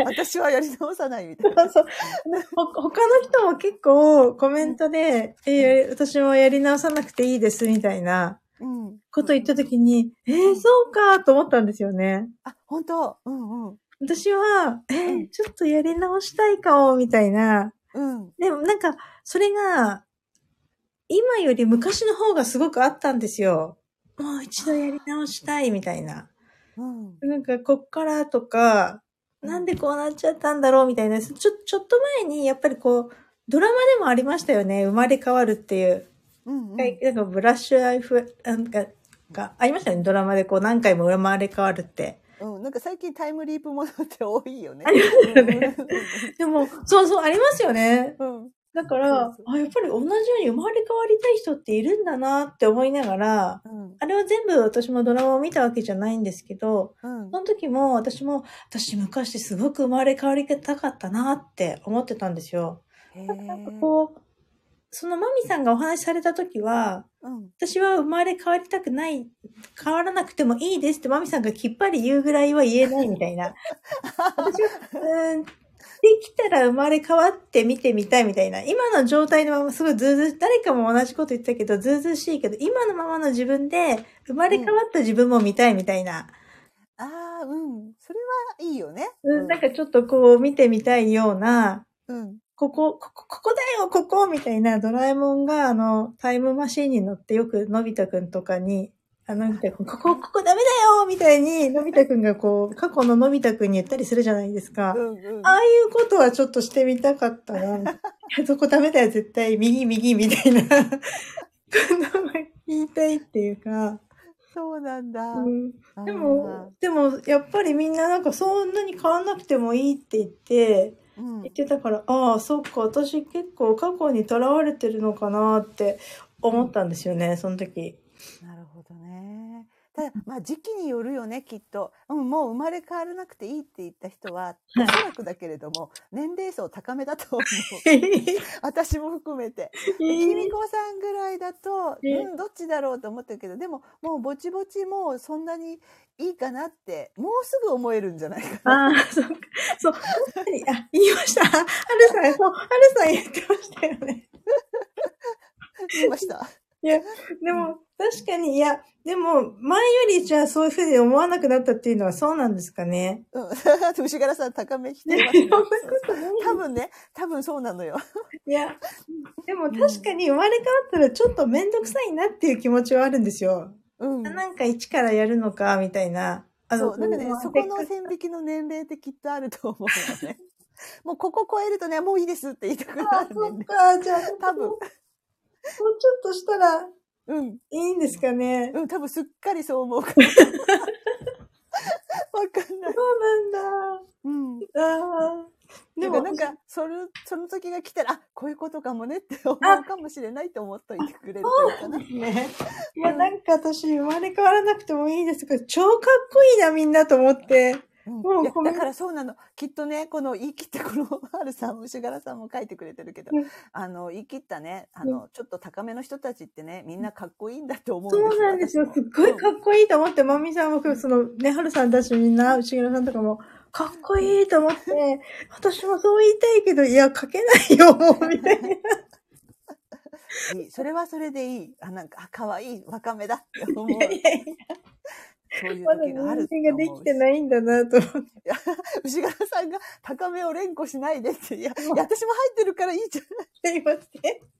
私はやり直さないみたいな。そうそう。他の人も結構コメントで、うん、えー、私もやり直さなくていいですみたいな。こと言ったときに、うん、えー、そうかと思ったんですよね。あ、本当？うんうん。私は、えー、ちょっとやり直したいかも、みたいな。うん。でもなんか、それが、今より昔の方がすごくあったんですよ。もう一度やり直したいみたいな。うん、なんか、こっからとか、なんでこうなっちゃったんだろうみたいな。ちょ、ちょっと前に、やっぱりこう、ドラマでもありましたよね。生まれ変わるっていう。うんうん、なんかブラッシュアイフ、なんか、がありましたよね。ドラマでこう何回も生まれ変わるって。うん、なんか最近タイムリープものって多いよね。ありますよね。でも、そうそう、ありますよね。うん。だから、あ、やっぱり同じように生まれ変わりたい人っているんだなって思いながら、うん、あれは全部私もドラマを見たわけじゃないんですけど、うん、その時も私も、私昔すごく生まれ変わりたかったなって思ってたんですよ。なんかこう、そのマミさんがお話しされた時は、うん、私は生まれ変わりたくない、変わらなくてもいいですってマミさんがきっぱり言うぐらいは言えないみたいな。私は、うんできたら生まれ変わって見てみたいみたいな。今の状態のまますごいずうずう、誰かも同じこと言ったけど、ずうずうしいけど、今のままの自分で生まれ変わった自分も見たいみたいな。うん、ああ、うん。それはいいよね。うん、なんかちょっとこう見てみたいような、うん。ここ、ここ、ここだよ、ここみたいな、ドラえもんが、あの、タイムマシーンに乗ってよく、のび太くんとかに、あのび太くん、ここ、ここダメだよみたいに、のび太くんがこう、過去ののび太くんに言ったりするじゃないですか。うんうん、ああいうことはちょっとしてみたかったな。そこダメだよ、絶対。右、右、みたいな。言いたいっていうか。そうなんだ。うん、でも、でも、やっぱりみんななんかそんなに変わんなくてもいいって言って、言ってたから、ああ、そっか、私結構過去にとらわれてるのかなって思ったんですよね、その時。なるほどね。ただ、まあ時期によるよね、きっと。うん、もう生まれ変わらなくていいって言った人は、おそらくだけれども、年齢層高めだと思う。私も含めて。きみこさんぐらいだと、うん、どっちだろうと思ってるけど、でも、もうぼちぼちもうそんなにいいかなって、もうすぐ思えるんじゃないかな。ああ、そうか。そう、あ、言いました。はるさん、そう、はるさん言ってましたよね。言いました。いや、でも、確かに、いや、でも、前よりじゃあそういうふうに思わなくなったっていうのはそうなんですかね。うん。牛柄さん高めしてます、ね。多分ね、多分そうなのよ。いや、でも確かに生まれ変わったらちょっとめんどくさいなっていう気持ちはあるんですよ。うん。なんか一からやるのか、みたいな。あの、そう、なんかね、そこの線引きの年齢ってきっとあると思うよね。もうここ超えるとね、もういいですって言いたくなる、ね。そっか、じゃあ多分。もうちょっとしたら、うん。いいんですかね？うん、多分すっかりそう思うから。わかんない。そうなんだ。うん。ああ。でもなんか、その、その時が来たら、あ、こういうことかもねって思うかもしれないと思っといてくれるかな。そうね。いや、なんか私、生まれ変わらなくてもいいですけど、超かっこいいな、みんなと思って。うん、だからそうなの。きっとね、この言い切ったこの、はるさん、牛柄さんも書いてくれてるけど、うん、あの、言い切ったね、あの、うん、ちょっと高めの人たちってね、みんなかっこいいんだって思うそうなんですよ。すっごいかっこいいと思って、まみさんも、その、ね、はるさんたちみんな、牛柄さんとかも、かっこいいと思って、私もそう言いたいけど、いや、書けないよ、もう、みたいな。それはそれでいい。あ、なんか、かわいい、若めだって思う。いやいやいやそういう時があるまだができてないんだなと思って。牛柄さんが高めを連呼しないでって。いや、いや私も入ってるからいいじゃない。すいません。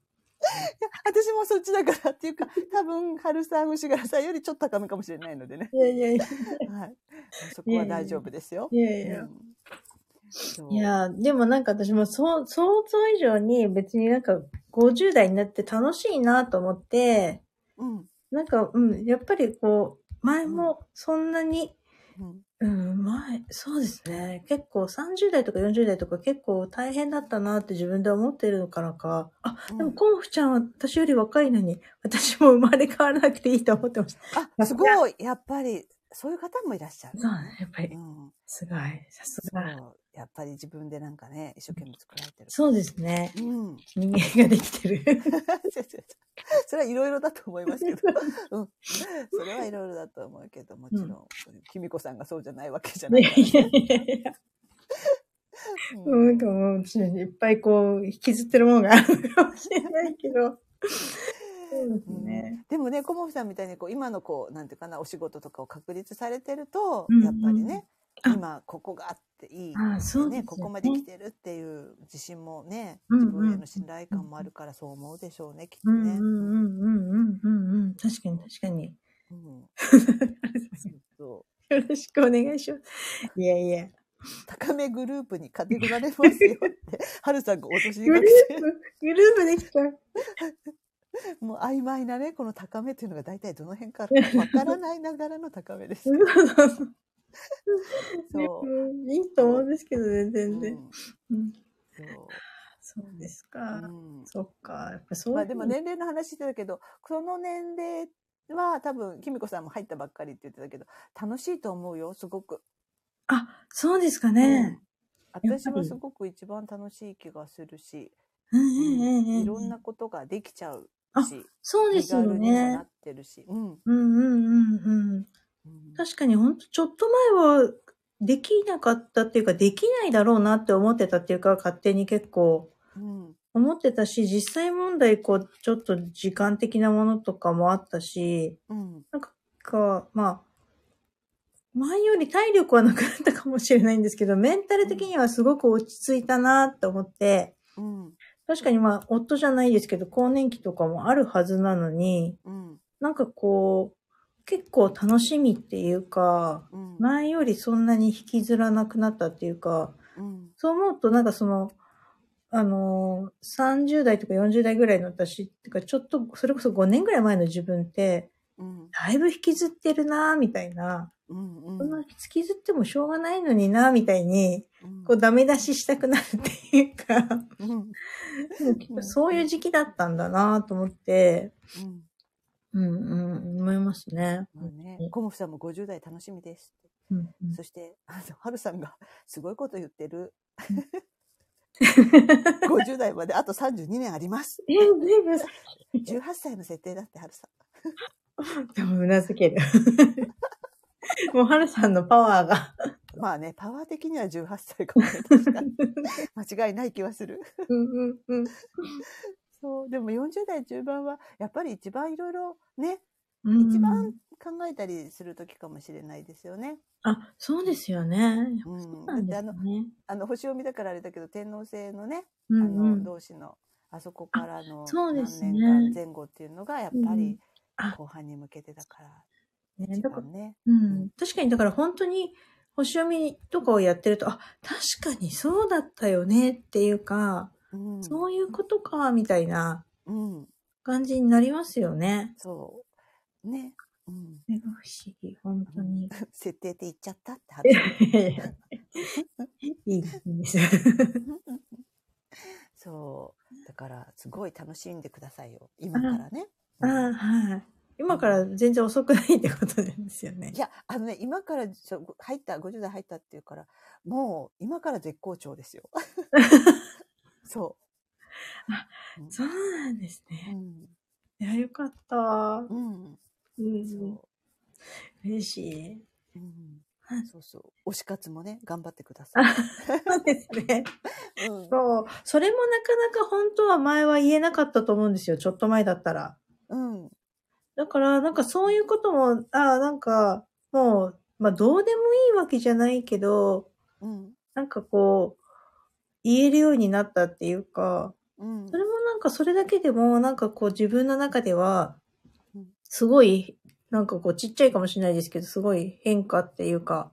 私もそっちだからっていうか、多分、春さん、牛柄さんよりちょっと高めかもしれないのでね。いやいやいや。はい。そこは大丈夫ですよ。いやいや。いや、でもなんか私もそう、想像以上に別になんか50代になって楽しいなと思って、うん。なんか、うん、やっぱりこう、前もそんなに、うん、うん、前、そうですね。結構30代とか40代とか結構大変だったなって自分で思ってるのからか。あ、でもコンフちゃんは私より若いのに、私も生まれ変わらなくていいと思ってました。あ、すごい。やっぱり、そういう方もいらっしゃる、そうね、やっぱり。うん、すごい。さすが。やっぱり自分でなんかね、一生懸命作られてる。そうですね。うん。人間ができてる。それはいろいろだと思いますけど。うん。それはいろいろだと思うけど、もちろん、きみこさんがそうじゃないわけじゃない、ね。いやいやいや。うん、なんかもう、私いっぱいこう、引きずってるものがあるかもしれないけど。そうですね。でもね、コモフさんみたいにこう今のこうなんていうかなお仕事とかを確立されてると、うんうん、やっぱりね、今ここがあっていい、あそうね、ここまで来てるっていう自信もね、自分への信頼感もあるからそう思うでしょうね、きっとね。うんうんうんうんうんうん。確かに確かに。うん。よろしくお願いします。いやいや。高めグループにカテゴられますよって、はるさんが落としにグループ、グループできた。もう曖昧なね、この高めっていうのが大体どの辺かわからないながらの高めです。そう。いいと思うんですけどね、全然。うん、そうそうですか。うん、そっか。やっぱそうまあでも年齢の話してたけど、その年齢は多分、きみこさんも入ったばっかりって言ってたけど、楽しいと思うよ、すごく。あ、そうですかね。うん、私はすごく一番楽しい気がするし、いろんなことができちゃうし、そうですよね。なってるし。うん。うんうんうんうん。確かに本当ちょっと前はできなかったっていうか、できないだろうなって思ってたっていうか、勝手に結構、思ってたし、実際問題、こう、ちょっと時間的なものとかもあったし、うん、なんか、まあ、前より体力はなくなったかもしれないんですけど、メンタル的にはすごく落ち着いたなって思って、うん、確かにまあ、夫じゃないですけど、更年期とかもあるはずなのに、うん、なんかこう、結構楽しみっていうか、うん、前よりそんなに引きずらなくなったっていうか、うん、そう思うとなんかその、あのー、30代とか40代ぐらいの私ってか、ちょっと、それこそ5年ぐらい前の自分って、うん、だいぶ引きずってるなみたいな、うんうん、そんな引きずってもしょうがないのになみたいに、こうダメ出ししたくなるっていうか、うん、そういう時期だったんだなと思って、うんうん、思いますね。まあね、コモフさんも50代楽しみです。うんうん、そして、あの、はるさんが すごいこと言ってる。50代まであと32年あります。え、18歳の設定だって、はるさん。でも、うなずける。もう、はるさんのパワーが。まあね、パワー的には18歳かもしれない。間違いない気はする。うんうんうん。そう。でも40代中盤は、やっぱり一番いろいろね、一番考えたりする時かもしれないですよね。あ、そうですよね。うん。だってあの、あの、星を見たからあれだけど、天皇星のね、うんうん、あの、同士の、あそこからの何年間前後っていうのが、やっぱり後半に向けてだから、ね。ね。うん。確かに、だから本当に、星読みとかをやってると、あ、確かにそうだったよねっていうか、そういうことか、みたいな感じになりますよね。そう。ね。うん。が不思議、本当に。設定って言っちゃったって話。いいです そう。だから、すごい楽しんでくださいよ。今からね。あ、あ、はい。今から全然遅くないってことですよね。いや、あのね、今から入った、50代入ったっていうから、もう今から絶好調ですよ。そう。あ、うん、そうなんですね。うん、いや、よかった。うん。うん。嬉しい。うん。そうそう。推し活もね、頑張ってください。そうですね。うん、そう。それもなかなか本当は前は言えなかったと思うんですよ。ちょっと前だったら。うん。だから、なんかそういうことも、ああ、なんか、もう、まあどうでもいいわけじゃないけど、うん。なんかこう、言えるようになったっていうか、うん、それもなんかそれだけでも、なんかこう自分の中では、すごい、なんかこうちっちゃいかもしれないですけど、すごい変化っていうか、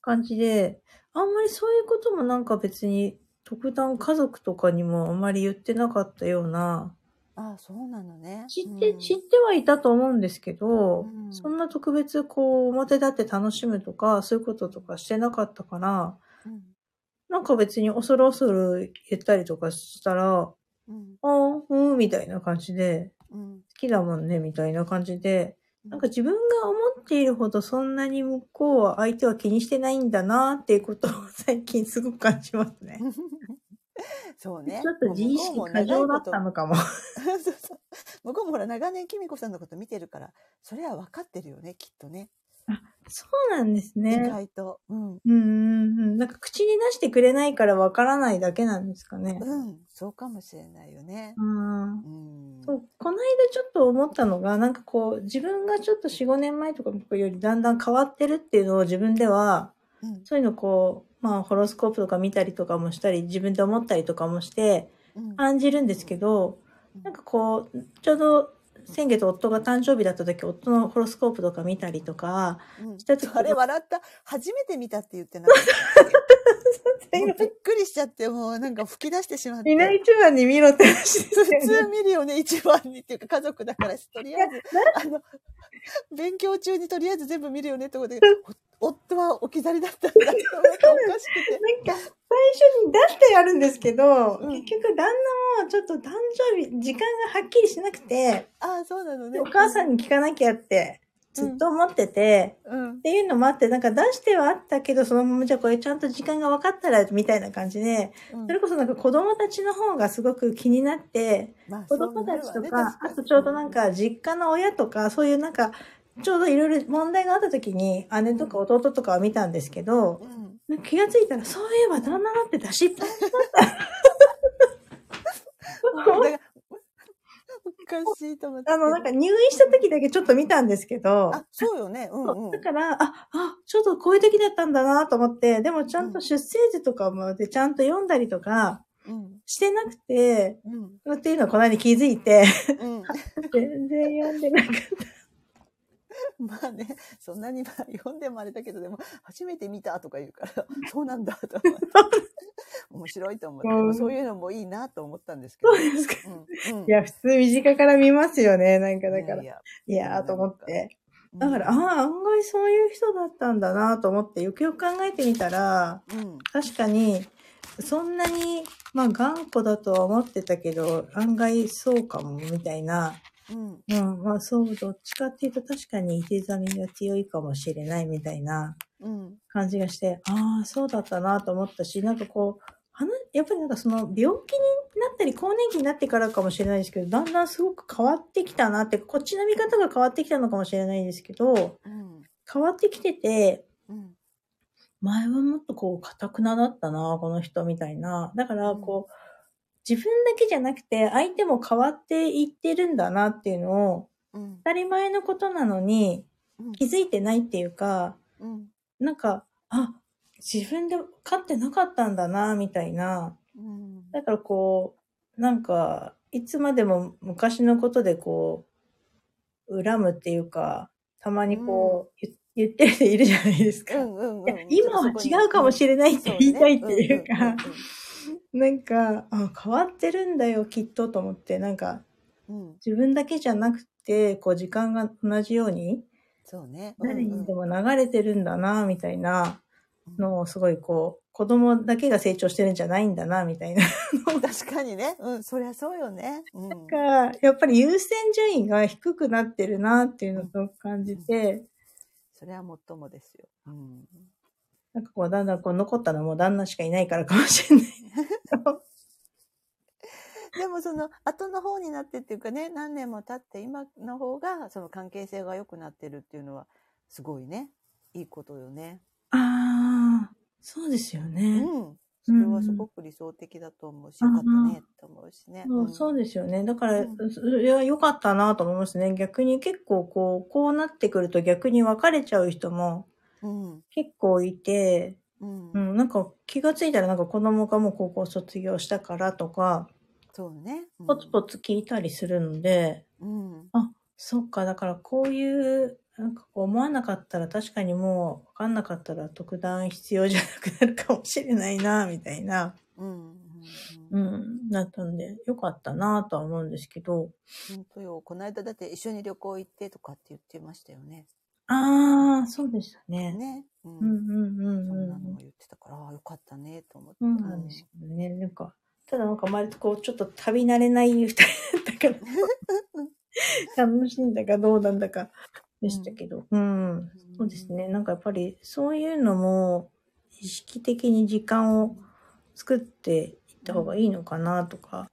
感じで、あんまりそういうこともなんか別に特段家族とかにもあんまり言ってなかったような、ああ、そうなのね。知って、うん、知ってはいたと思うんですけど、うん、そんな特別こう表立って楽しむとか、そういうこととかしてなかったから、うん、なんか別に恐る恐る言ったりとかしたら、うん、ああ、うん、みたいな感じで、うん、好きだもんね、みたいな感じで、なんか自分が思っているほどそんなに向こうは相手は気にしてないんだなっていうことを最近すごく感じますね。そうね。ちょっと自意識過剰だったのかも。そうそう向こうもほら、長年きみこさんのこと見てるから、それは分かってるよね、きっとね。あ、そうなんです意ね。外と。うん。うんうんうん。なんか口に出してくれないからわからないだけなんですかね。うん。そうかもしれないよね。うんうん。そう、この間ちょっと思ったのが、なんかこう、自分がちょっと4、5年前とかよりだんだん変わってるっていうのを自分では、うん。そういうのこう、まあ、ホロスコープとか見たりとかもしたり、自分で思ったりとかもして、うん。感じるんですけど、うんなんかこう、ちょうど先月夫が誕生日だった時、夫のホロスコープとか見たりとか、うんした時あれ笑った。初めて見たって言ってなかった。びっくりしちゃって、もうなんか吹き出してしまって。みな一番に見ろって話普ね。通見るよね、一番にっていうか家族だからし、とりあえず、あの、勉強中にとりあえず全部見るよねってことで、お夫は置き去りだったんだ思っておかしくて。なんか、最初に出してやるんですけど、うん結局旦那もちょっと誕生日、時間がはっきりしなくて、ああ、そうなのね。お母さんに聞かなきゃって、ずっと思ってて、うん。っていうのもあって、なんか出してはあったけど、そのままじゃあこれちゃんと時間が分かったら、みたいな感じで、うんそれこそなんか子供たちの方がすごく気になって、まあ子供たちとか、わねあとちょうどなん、か実家の親とか、そういうなんか、ちょうどいろいろ問題があった時に、姉とか弟とかは見たんですけど、うん。気がついたら、そういえば旦那だって出しっぱなしだだからおかしいと思って。あの、なんか入院した時だけちょっと見たんですけど、あ、そうよね。うんうんだ。から、あ、あ、ちょっとこういう時だったんだなと思って、でもちゃんと出生図とかまでちゃんと読んだりとかうん。してなくて、うん。っていうのをこの間に気づいて、うん。全然読んでなかった。まあね、そんなにまあ読んでもあれだけど、でも、初めて見たとか言うから、そうなんだと思って。面白いと思って、でもそういうのもいいなと思ったんですけど。そうですか。うん。うんいや、普通身近から見ますよね。なんかだから。いいややーと思って。いだから、ああ、案外そういう人だったんだなと思って、よくよく考えてみたら、うん。確かに、そんなに、まあ頑固だとは思ってたけど、案外そうかも、みたいな。うん。うん、まあそう、どっちかっていうと確かに手ざみが強いかもしれないみたいなうん。感じがして、ああ、そうだったなと思ったし、なんかこう、話やっぱりなんかその病気になったり更年期になってからかもしれないですけど、だんだんすごく変わってきたなって、こっちの見方が変わってきたのかもしれないですけど、うん。変わってきてて、うん。前はもっとこう、堅くなだったな、この人みたいな。だから、こう、自分だけじゃなくて、相手も変わっていってるんだなっていうのを、うん。当たり前のことなのに、うん。気づいてないっていうか、うん。なんか、あ、自分で勝ってなかったんだな、みたいな。うん。だからこう、なんか、いつまでも昔のことでこう、恨むっていうか、たまにこう、言言ってる人いるじゃないですか。今は違うかもしれないって言いたいっていうか、なんか、あ、変わってるんだよ、きっとと思って、なんか、うん。自分だけじゃなくて、こう、時間が同じように、そうね。誰にでも流れてるんだな、みたいなのをすごいこう、子供だけが成長してるんじゃないんだな、みたいな。確かにね。うん、そりゃそうよね。うん。なんか、やっぱり優先順位が低くなってるな、っていうのを感じて、それはもっともですよ。うん。なんかこう、だんだんこう、残ったのはもう旦那しかいないからかもしれない。でもその後の方になってっていうかね、何年も経って今の方がその関係性が良くなってるっていうのはすごいね。いいことよね。ああ、そうですようね。ん。それはすごく理想的だと思うし、よかったねって思うしね。そうそうですよね。だから、うんそれは良かったなと思いますね。逆に結構こう、こうなってくると逆に別れちゃう人もうん。結構いて、うん。う。ん、なんか気がついたらなんか子供がもう高校卒業したからとか、そうね。うんポツポツ聞いたりするので、うん。そっか、だからこういう、なんかこう思わなかったら確かにもう分かんなかったら特段必要じゃなくなるかもしれないな、みたいな、うん。ううん。ん、だったんで、よかったなとは思うんですけど、本当よ。この間だって一緒に旅行行ってとかって言ってましたよね。ああ、そうでしたね。ね。うん。うんうんうんそうんんなのも言ってたから、ああ、よかったね、と思って。そうなんですけどね。なんか、ただなんか割とこう、ちょっと旅慣れない二人だったから、楽しいんだかどうなんだか、でしたけど、うん、うん、そうですね。なんかやっぱりそういうのも意識的に時間を作っていった方がいいのかなとか。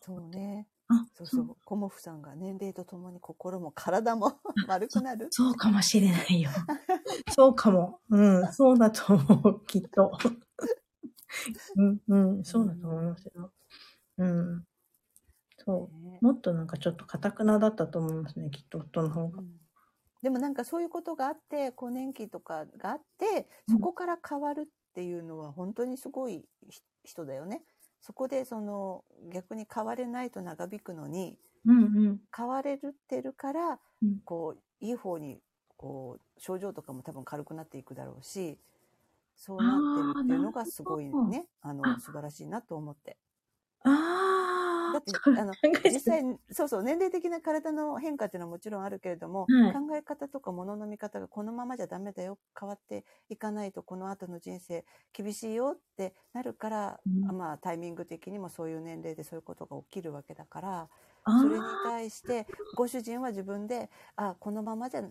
そうね。あ、そうそう。コモフさんが年齢とともに心も体も 丸くなる？そ。そうかもしれないよ。そうかも。うん、そうだと思う、きっと。うん、うん、そうだと思いますよ。うん。そう。もっとなんかちょっと堅くなだったと思いますね、きっと夫の方が。うん、でもなんかそういうことがあって、更年期とかがあって、そこから変わるっていうのは本当にすごい人だよね。そこでその逆に変われないと長引くのに、うんうん、変われるってるから、うん、こういい方にこう症状とかも多分軽くなっていくだろうしそうなってるっていうのがすごいね。あの素晴らしいなと思って。あだってあの実際そうそう年齢的な体の変化っていうのはもちろんあるけれども、はい、考え方とか物の見方がこのままじゃダメだよ変わっていかないとこの後の人生厳しいよってなるから、うん、まあタイミング的にもそういう年齢でそういうことが起きるわけだからそれに対してご主人は自分であこのままじゃ違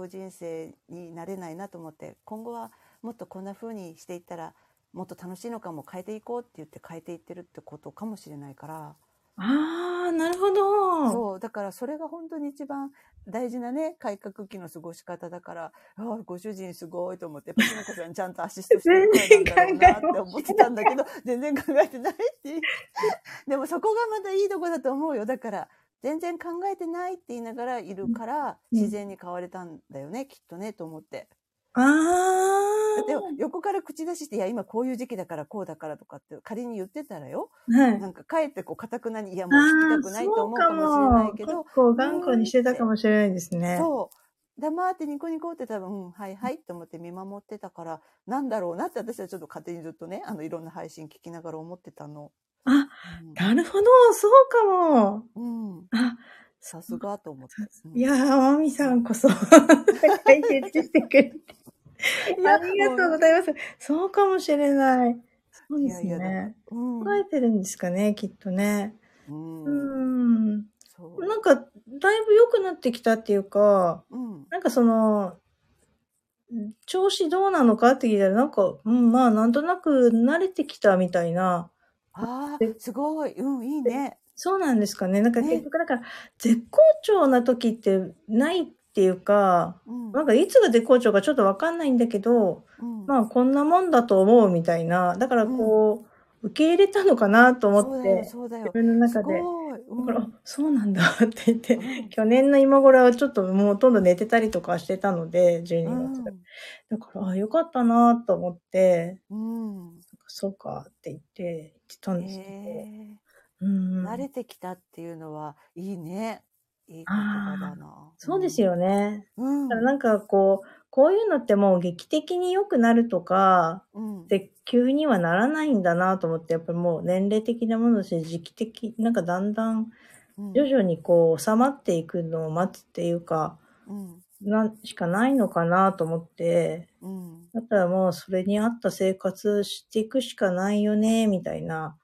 う人生になれないなと思って今後はもっとこんな風にしていったらもっと楽しいのかも変えていこうって言って変えていってるってことかもしれないから。ああ、なるほど。そう。だからそれが本当に一番大事なね、改革期の過ごし方だから、ああ、ご主人すごいと思って、パチノコさんちゃんとアシストしてるんだろうなって思ってたんだけど、全然考えてないっていう。でもそこがまたいいとこだと思うよ。だから、全然考えてないって言いながらいるから、自然に変われたんだよね、きっとね、と思って。ああ。でも横から口出しして、いや、今こういう時期だからこうだからとかって仮に言ってたらよ。はい。なんかかえってこう、かたくなに、いや、もう聞きたくないと思うかもしれないけど。結構頑固にしてたかもしれないですね。そう。黙ってニコニコって多分、うん、はいはいって思って見守ってたから、なんだろうなって私はちょっと勝手にずっとね、あの、いろんな配信聞きながら思ってたの。あ、うん、なるほど、そうかも。うん。あ、さすがと思って。うん、いやー、まみさんこそ解決してくれて。ありがとうございます。そうかもしれない。そうですね。いやいや考えてるんですかね、きっとね。うん。うんなんか、だいぶ良くなってきたっていうか、うん、なんかその、調子どうなのかって聞いたら、なんか、うん、まあ、なんとなく慣れてきたみたいな。ああ、すごい。うん、いいね。そうなんですかね。なんか結局、だから、絶好調な時ってないっていうか、うん、なんかいつが絶好調かちょっとわかんないんだけど、うん、まあこんなもんだと思うみたいな、だからこう、受け入れたのかなと思って、自分の中で。だから、そうなんだって言って、去年の今頃はちょっともうほとんど寝てたりとかしてたので、12月。だから、あ、よかったなと思って、うん、そうかって言って、言ってたんですけど。うん、慣れてきたっていうのはいいね。いい言葉だな。そうですよね。うん。だからなんかこう、こういうのってもう劇的に良くなるとか、うん、で、急にはならないんだなと思って、やっぱりもう年齢的なものとして時期的、なんかだんだん徐々にこう収まっていくのを待つっていうか、うん、なしかないのかなと思って、うん、だったらもうそれに合った生活していくしかないよね、みたいな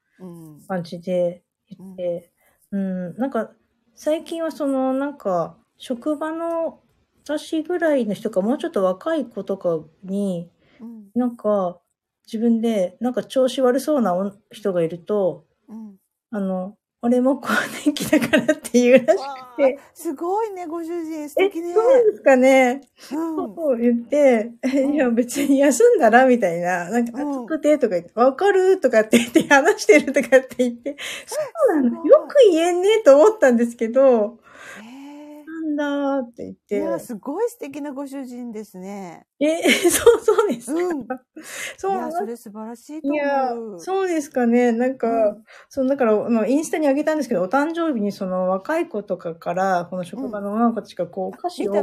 感じで言って、うん、うん、なんか最近はそのなんか職場の私ぐらいの人かもうちょっと若い子とかに、うん、なんか自分でなんか調子悪そうな人がいると、うん、あの、俺も更年期だからっていうらしくて。すごいね、ご主人。素敵ね。そうですかね。うん、そう言って、いや、別に休んだらみたいな。なんか、暑くてとか言って、わ、うん、かるとかって言って話してるとかって言って、そうなの。よく言えんねと思ったんですけど、だって言って。いや、すごい素敵なご主人ですね。え、そうそうですか？うん。そう。いや、それ素晴らしいと思う。いや、そうですかね。なんか、うん、その、だから、あの、インスタにあげたんですけど、お誕生日にその若い子とかから、この職場の女の子たちがこう、お菓子を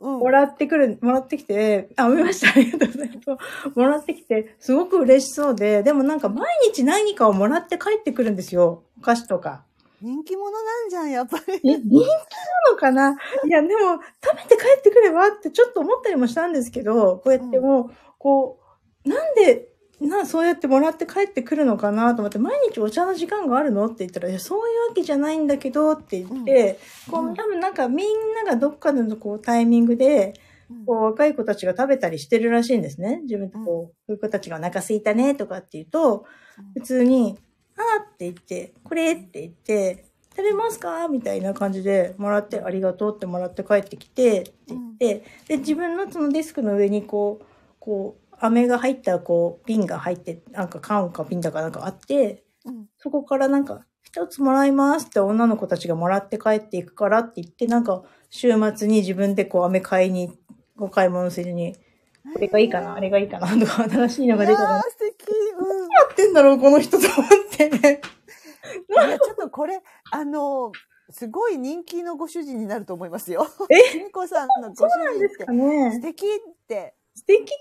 もらってくる、もらってきて、あ、見ました。ありがとうございます。もらってきて、すごく嬉しそうで、でもなんか毎日何かをもらって帰ってくるんですよ。お菓子とか。人気者なんじゃん、やっぱり。人気なのかな？いや、でも、食べて帰ってくればってちょっと思ったりもしたんですけど、こうやっても、うん、こう、なんでな、そうやってもらって帰ってくるのかなと思って、毎日お茶の時間があるのって言ったら、いや、そういうわけじゃないんだけどって言って、うん、こう、多分なんかみんながどっかのこうタイミングで、こう若い子たちが食べたりしてるらしいんですね。自分とこう、こういう子たちがお腹すいたねとかって言うと、普通に、あーって言って、これって言って、食べますか？みたいな感じでもらって、ありがとうってもらって帰ってきて、って言って、で、自分のそのデスクの上にこう、こう、飴が入ったこう、瓶が入って、なんか缶か瓶だかなんかあって、うん、そこからなんか、一つもらいますって女の子たちがもらって帰っていくからって言って、なんか、週末に自分でこう、飴買いに、お買い物するに、これがいいかな、あれがいいかな、とか、新しいのが出たら。素敵。うん。何やってんだろう、この人と思って。いや、ちょっとこれ、あの、すごい人気のご主人になると思いますよ。え？みこさんのご主人って、ね、素敵って素敵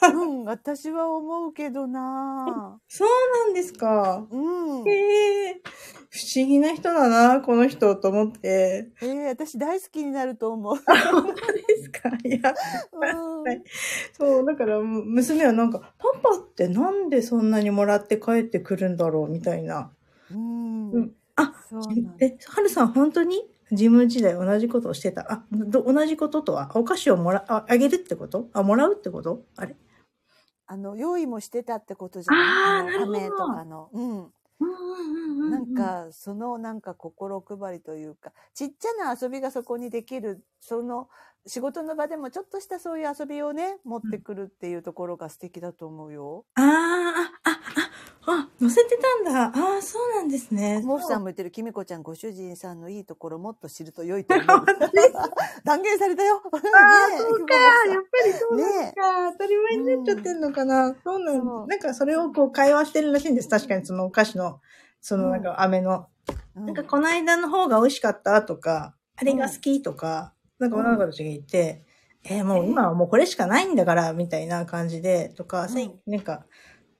かなうん、私は思うけどなそうなんですか。うん。へえ不思議な人だな、この人と思って。ええー、私大好きになると思う。本当ですか？いや、うん、そう、だから娘はなんか、パパってなんでそんなにもらって帰ってくるんだろうみたいな。うん。うん、あ、え、はるさん本当に自分時代同じことをしてた？あ、同じこととは、お菓子をもら、ああげるってこと？あ、もらうってこと？あれ？あの、用意もしてたってことじゃない？ああ、なるほど。とかの。うん。なんか、そのなんか心配りというか、ちっちゃな遊びがそこにできる、その仕事の場でもちょっとしたそういう遊びをね、持ってくるっていうところが素敵だと思うよ。ああ、あ、あ、あ、載せてたんだ。ああ、そうなんですね。モフさんも言ってる、きみこちゃんご主人さんのいいところもっと知ると良いと思う。断言されたよ。ああ、そうか。やっぱりそうですか、ね。当たり前になっちゃってんのかな。うん、そうなんだ。なんかそれをこう会話してるらしいんです。確かにそのお菓子の、そのなんか飴の。うん、なんかこの間の方が美味しかったとか、あれが好きとか、うん、なんか女の子たちが言って、えー、もう今はもうこれしかないんだから、みたいな感じで、とか、うん、なんか、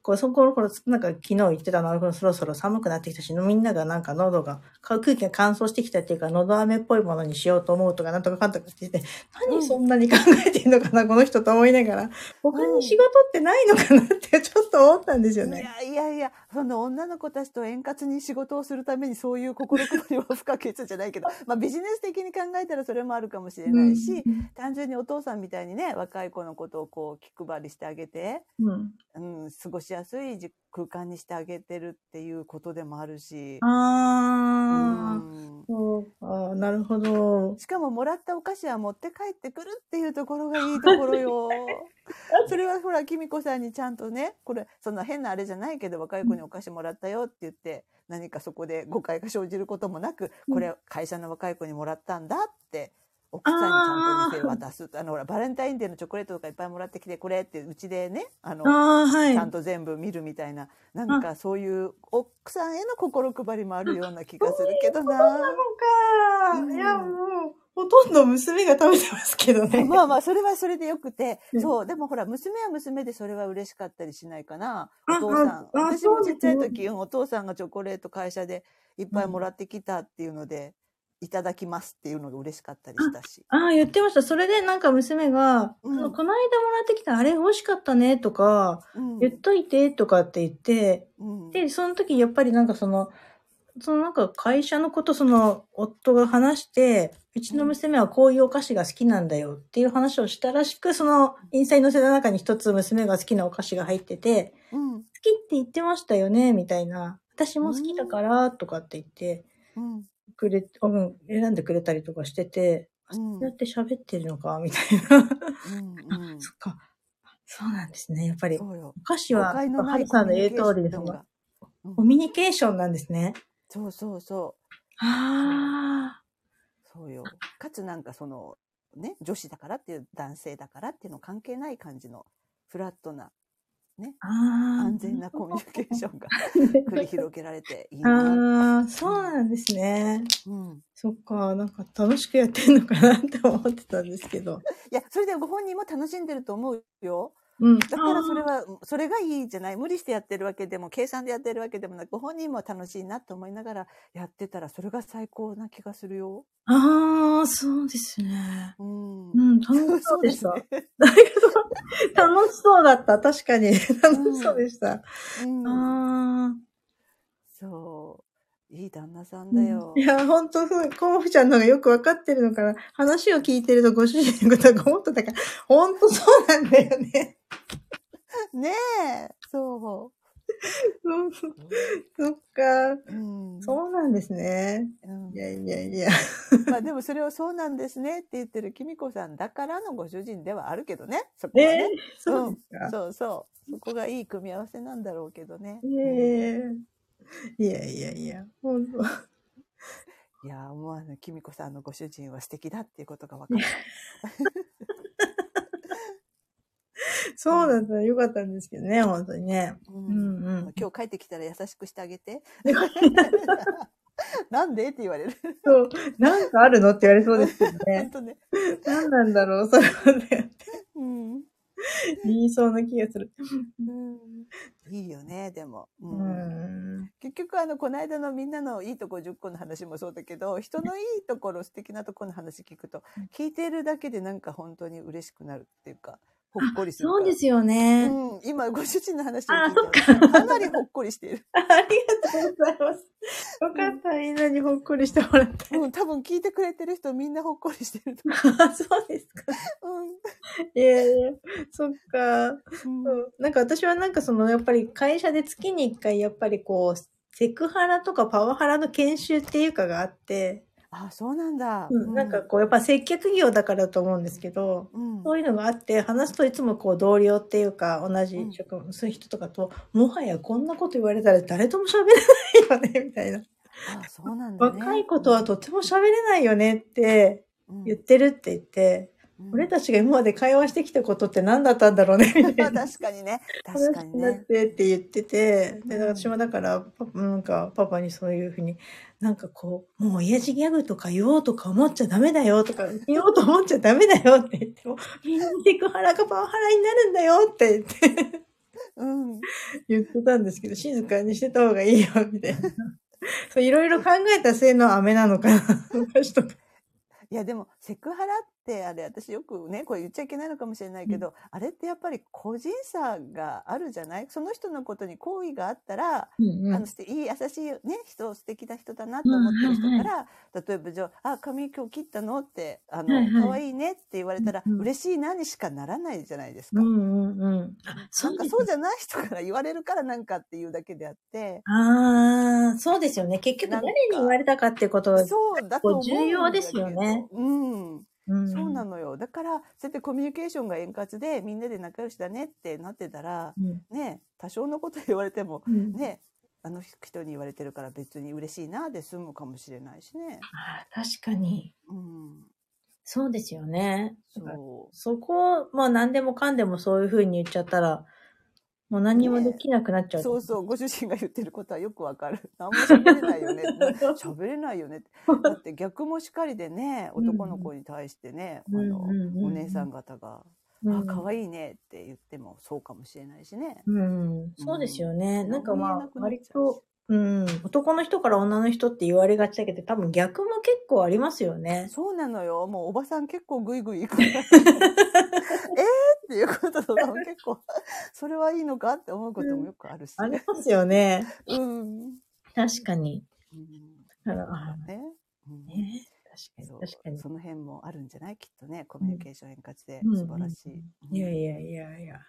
こう、そこの頃、なんか昨日言ってたのは、そろそろ寒くなってきたし、みんながなんか喉が、空気が乾燥してきたっていうか、喉飴っぽいものにしようと思うとか、なんとかかんとかって言って、何そんなに考えてんのかな、この人と思いながら、他に仕事ってないのかなってちょっと思ったんですよね。いやいやいや、その女の子たちと円滑に仕事をするためにそういう心配りは不可欠じゃないけど、まあビジネス的に考えたらそれもあるかもしれないし、うん、単純にお父さんみたいにね、若い子のことをこう気配りしてあげて、うん、うん、過ごしやすい空間にしてあげてるっていうことでもあるし。ああ、うん、そうか、なるほど。しかももらったお菓子は持って帰ってくるっていうところがいいところよ。それはほら、きみこさんにちゃんとね、これ、そんな変なあれじゃないけど、若い子にお菓子もらったよって言って、何かそこで誤解が生じることもなく、これ会社の若い子にもらったんだって奥さんにちゃんと店渡す。あの、ほら、バレンタインデーのチョコレートとかいっぱいもらってきて、これって、うちでね、あの、あはい、ちゃんと全部見るみたいな、なんかそういう奥さんへの心配りもあるような気がするけどな。そうなのか、うん、いや、もう、ほとんど娘が食べてますけどね。まあまあ、それはそれでよくて、そう、でもほら、娘は娘でそれは嬉しかったりしないかな。お父さん。私もちっちゃい時、お父さんがチョコレート会社でいっぱいもらってきたっていうので、いただきますっていうのが嬉しかったりしたし。ああ、言ってました。それでなんか娘が、うん、この間もらってきたあれ美味しかったねとか、うん、言っといてとかって言って、うん、で、その時やっぱりなんかその、そのなんか会社のことその夫が話して、うちの娘はこういうお菓子が好きなんだよっていう話をしたらしく、そのインスタに載せた中に一つ娘が好きなお菓子が入ってて、うん、好きって言ってましたよねみたいな。私も好きだからとかって言って、うん、くれ、うん、選んでくれたりとかしてて、うん、そうやって喋ってるのかみたいな。うんうん、そっか。そうなんですね。やっぱり、お菓子は、ハルさんの言う通りですが、コミュニケーションなんですね。そうそうそう。ああ。そうよ。かつなんかその、ね、女子だからっていう男性だからっていうの関係ない感じのフラットなね、安全なコミュニケーションが 繰り広げられていいな。ああ、そうなんですね。うん。そっか、なんか楽しくやってんのかなって思ってたんですけど。いや、それでご本人も楽しんでると思うよ。うん、だからそれは、それがいいじゃない。無理してやってるわけでも、計算でやってるわけでもなく、本人も楽しいなと思いながらやってたら、それが最高な気がするよ。ああ、そうですね。うん。うん、楽しそうでした。ね、楽しそうだった。確かに。楽しそうでした。うん、ああ。そう。いい旦那さんだよ。いや、ほんとコモフちゃんのがよくわかってるのから、話を聞いてるとご主人のことがもっとだから、ほんとそうなんだよね。ねえ、そう。そっか、うん、そうなんですね。うん、いやいやいや。まあでもそれをそうなんですねって言ってるきみこさんだからのご主人ではあるけどね。そこはね。えー、そううん、そうそう。そこがいい組み合わせなんだろうけどね。えー いやいやいや、本当。いや、思わぬきみこさんのご主人は素敵だっていうことが分かった。そうなんだ、よかったんですけどね、本当にね。うん、うんうん今日帰ってきたら優しくしてあげて。なんで？って言われる。そう。なんかあるの？って言われそうですけどね。本当ね。何なんだろう、それはね。うん。言いそうな気がする。うん、いいよね、でも。うん、結局、あの、この間のみんなのいいとこ10個の話もそうだけど、人のいいところ、素敵なところの話聞くと、聞いてるだけでなんか本当に嬉しくなるっていうか、ほっこりする。そうですよね。うん。今、ご主人の話を聞いてかなりほっこりしている。ありがとうございます。よかった、みんなにほっこりしてもらって。うん、多分聞いてくれてる人みんなほっこりしてると思う。そうですか。うん。いやいや、そっか、うん、なんか私はなんかその、やっぱり会社で月に一回、やっぱりこう、セクハラとかパワハラの研修っていうかがあって、あ、そうなんだ。うん、なんかこう、やっぱ接客業だからだと思うんですけど、うん、そういうのがあって、話すといつもこう、同僚っていうか、同じ職務、うん、そういう人とかと、もはやこんなこと言われたら誰とも喋れないよね、みたいな。あ、そうなんだ、ね、若いことはとても喋れないよねって言ってるって言って、俺たちが今まで会話してきたことって何だったんだろうね、みたいな。確かにね。確かにね。なってって言ってて、で、私もだから、なんか、パパにそういうふうに、なんかこう、もう親父ギャグとか言おうとか思っちゃダメだよとか、言おうと思っちゃダメだよって言っても、みんなセクハラがパワハラになるんだよって言って、うん。言ってたんですけど、静かにしてた方がいいよ、みたいな。そう、いろいろ考えた末の飴なのかな、昔とか。いやでもセクハラってあれ私よくねこれ言っちゃいけないのかもしれないけど、うん、あれってやっぱり個人差があるじゃない？その人のことに好意があったら、うんうん、あのいい優しいね人素敵な人だなと思ってる人から、例えばじゃあ「あ髪今日切ったの?」って「あの、はいはい、可愛いね」って言われたら、うんうん、嬉しいなにしかならないじゃないですか。うんうんうん、なんかそうじゃない人から言われるからなんかっていうだけであって。ああそうですよね結局誰に言われたかってことはそうだと重要ですよね。うん。うん、そうなのよ。だから、そうやってコミュニケーションが円滑で、みんなで仲良しだねってなってたら、うん、ね、多少のこと言われても、うん、ね、あの人に言われてるから別に嬉しいなで済むかもしれないしね。あ確かに。うん。そうですよね。そう。そこ、まあ何でもかんでもそういうふうに言っちゃったら、もう何もできなくなっちゃう、ね、そうそう、ご主人が言ってることはよくわかる。何も喋れないよね。喋れないよね。だって逆もしかりでね、男の子に対してね、うん、あの、お姉さん方が、うん、あ、可愛いねって言ってもそうかもしれないしね。うん、そうですよね。なんかまあ、割と、うん、男の人から女の人って言われがちだけど、多分逆も結構ありますよね。そうなのよ。もうおばさん結構グイグイ行くっていうこととかも結構、それはいいのかって思うこともよくあるし、ね、ありますよね。うん。確かに。うん。あね。うん、ね。確かに確かに。その辺もあるんじゃない？きっとねコミュニケーション円滑で。素晴らしい、いやいやいやいや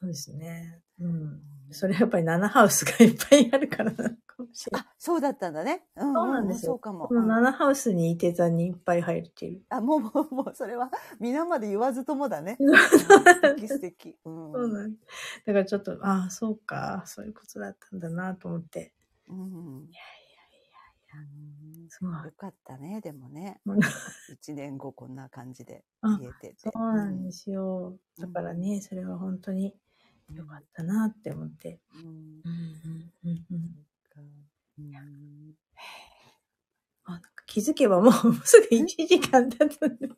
そうですね。うん。それやっぱり7ハウスがいっぱいあるからなのかもしれない。あ、そうだったんだね。うん、そうなんですよ。そうかも。この7ハウスにいて座にいっぱい入っている。あ、もう、もう、もう、それは、皆まで言わずともだね。素敵素敵。うん。そうなんだからちょっと、ああ、そうか、そういうことだったんだなと思って。うん。いやいやいやいや。そうよかったね、でもね。一年後こんな感じで 消えてて。そうなんですよ。だからね、それは本当によかったなって思って。うん。うんうんうんうんあなんか気づけばもうすぐ1時間経つんで。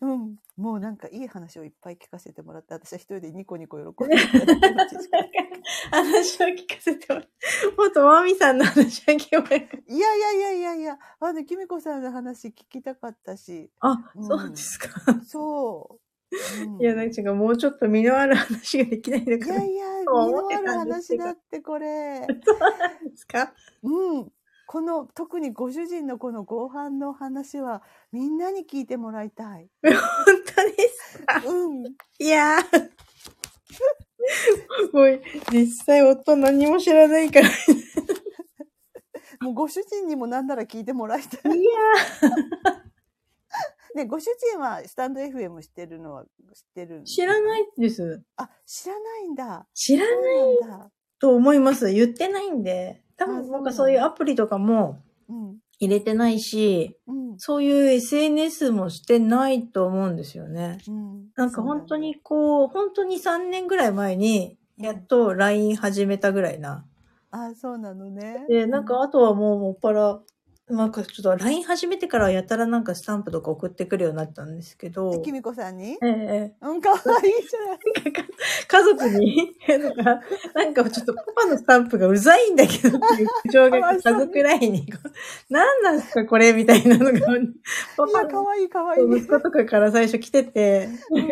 うん。もうなんかいい話をいっぱい聞かせてもらって、私は一人でニコニコ喜んで 話を聞かせてもらもっとマミさんの話は聞こえいやいやいやいやいや、あの、キミコさんの話聞きたかったし。あ、うん、そうですか。そう。うん、いや、なんかもうちょっと身のある話ができないのかな。いやいや、身のある話だってこれ。そうなんですかうん。この、特にご主人のこのご飯の話は、みんなに聞いてもらいたい。本当ですかうん。いやー。もう、実際夫何も知らないからもうご主人にもなんなら聞いてもらいたい。いやー。で、ご主人はスタンド FM 知ってるのは知ってる知らないです。あ、知らないんだ。知らないんだ。と思います。言ってないんで。多分なんかそういうアプリとかも入れてないし、うん、そういう SNS もしてないと思うんですよね。うん、なんか本当にこう、本当に3年ぐらい前に、やっと LINE 始めたぐらいな。あ、そうなのね。で、なんかあとはもうもっぱらなんかちょっと LINE 始めてからやたらなんかスタンプとか送ってくるようになったんですけど。きみこさんに？ええうん、かわいいじゃない。家族になんか、なんかちょっとパパのスタンプがうざいんだけどっていう苦情が家族 LINE に、何なんですかこれみたいなのが、パパかわいいかわいい。息子とかから最初来てて、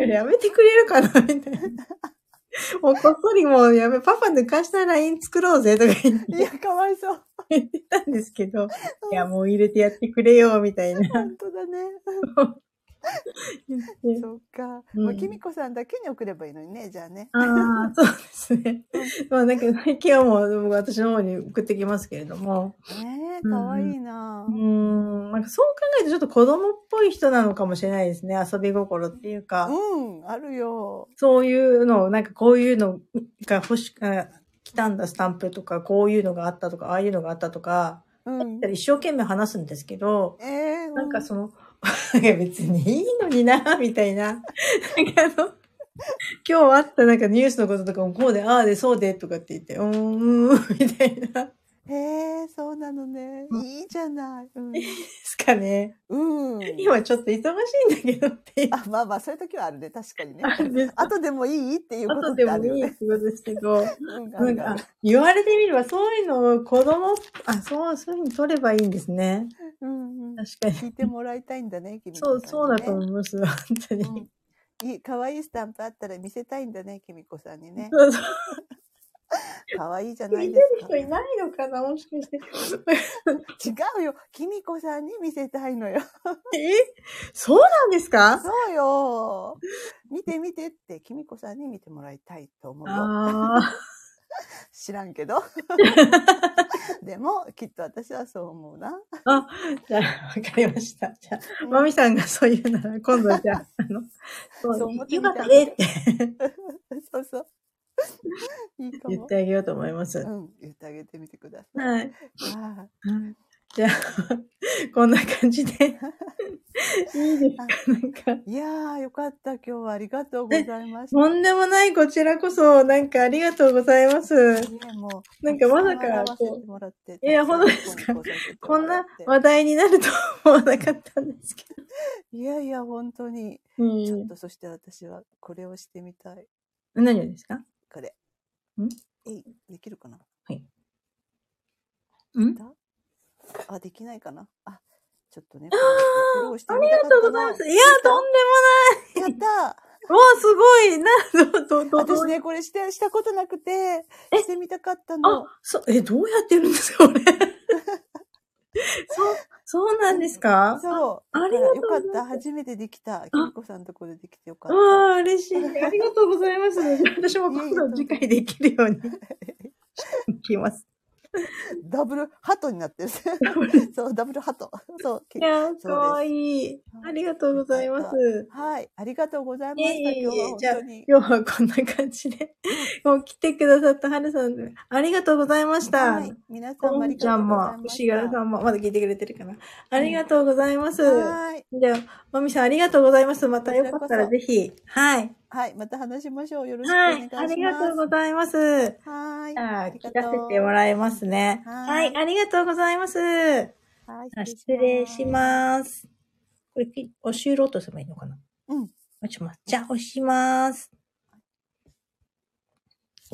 やめてくれるかなみたいな。もうこっそりもうやめ、パパ抜かした LINE 作ろうぜとか言って。いや、かわいそう。言ってたんですけど、いや、もう入れてやってくれよ、みたいな。本当だね。そっか。うん、まあ、きみこさんだけに送ればいいのにね、じゃあね。ああ、そうですね。まあ、だけど最近はもう私の方に送ってきますけれども。ええー、かわいいな、うん、うん。なんかそう考えるとちょっと子供っぽい人なのかもしれないですね。遊び心っていうか。うん、あるよ。そういうの、なんかこういうのが欲し、あ来たんだスタンプとか、こういうのがあったとか、ああいうのがあったとか、うん、一生懸命話すんですけど、えー、なんかその、別にいいのにな、みたいな。なんかあの、今日あったなんかニュースのこととかもこうで、ああで、そうで、とかって言って、うーん、みたいな。へえ、そうなのね。いいじゃない。うん、いいですかね。うん。今ちょっと忙しいんだけどってあ、まあまあ、そういう時はあるね。確かにね。後でもいいっていうことってあるよね。後でもいいってことですけど、なんか、言われてみれば、そういうのを子供、あ、そう、そういうふうに取ればいいんですね。うんうん。確かに。聞いてもらいたいんだね、君、ね、そう、そうだと思います。本当に。うんいい、可愛いスタンプあったら見せたいんだね、きみこさんにね。そうそう。可愛いじゃないですか。人いないのかなもしかして。違うよ。きみこさんに見せたいのよ。えそうなんですか？そうよ。見て見てって、きみこさんに見てもらいたいと思うよ。知らんけど。でも、きっと私はそう思うな。あ、じゃあ、わかりました。じゃあ、まみさんがそう言うなら、今度じゃあ、あの、そう、よかったねって。そうそう。いいかも。言ってあげようと思います。うん、言ってあげてみてください。はい。あじゃあ、こんな感じで。いいですか？なんか。いやー、よかった。今日はありがとうございました。とんでもない、こちらこそ、なんかありがとうございます。もうなんかまさか、いや、ほんとですか？こんな話題になると思わなかったんですけど。いやいや、本当に。うん、ちょっと、そして私はこれをしてみたい。何をですか？これ。ん？え、できるかな？はい。ん？あ、できないかな？あ、ちょっとね。ああ、ありがとうございます。いや、とんでもない。やったわあ、すごい。な、ど、ど、ど、私ね、これして、したことなくて、してみたかったの。あ、そ、え、どうやってるんですか、これ？そう、そうなんですか？そう。ありがとうよかった。初めてできた。きみこさんのところでできてよかった。ああ、嬉しい。ありがとうございます。私も今度次回できるように。いきます。ダブルハトになってる。そう、ダブルハト。そう。いや、かわいい。ありがとうございます。はい。ありがとうございました。今日はじゃあ、今日はこんな感じで、もう来てくださったはるさん、ありがとうございました。はい。皆さんもありがとうございました。ちゃんも、牛柄さんも、まだ聞いてくれてるかな。ありがとうございます。はい。じゃあ、まみさんありがとうございます。またよかったらぜひ。はい。はい。また話しましょう。よろしくお願いします。はい。ありがとうございます。はい。あ聞かせてもらいますね。はい。ありがとうございます。はい。失礼します。これ、教えろとすればいいのかな？うん。押します。じゃあ、押します。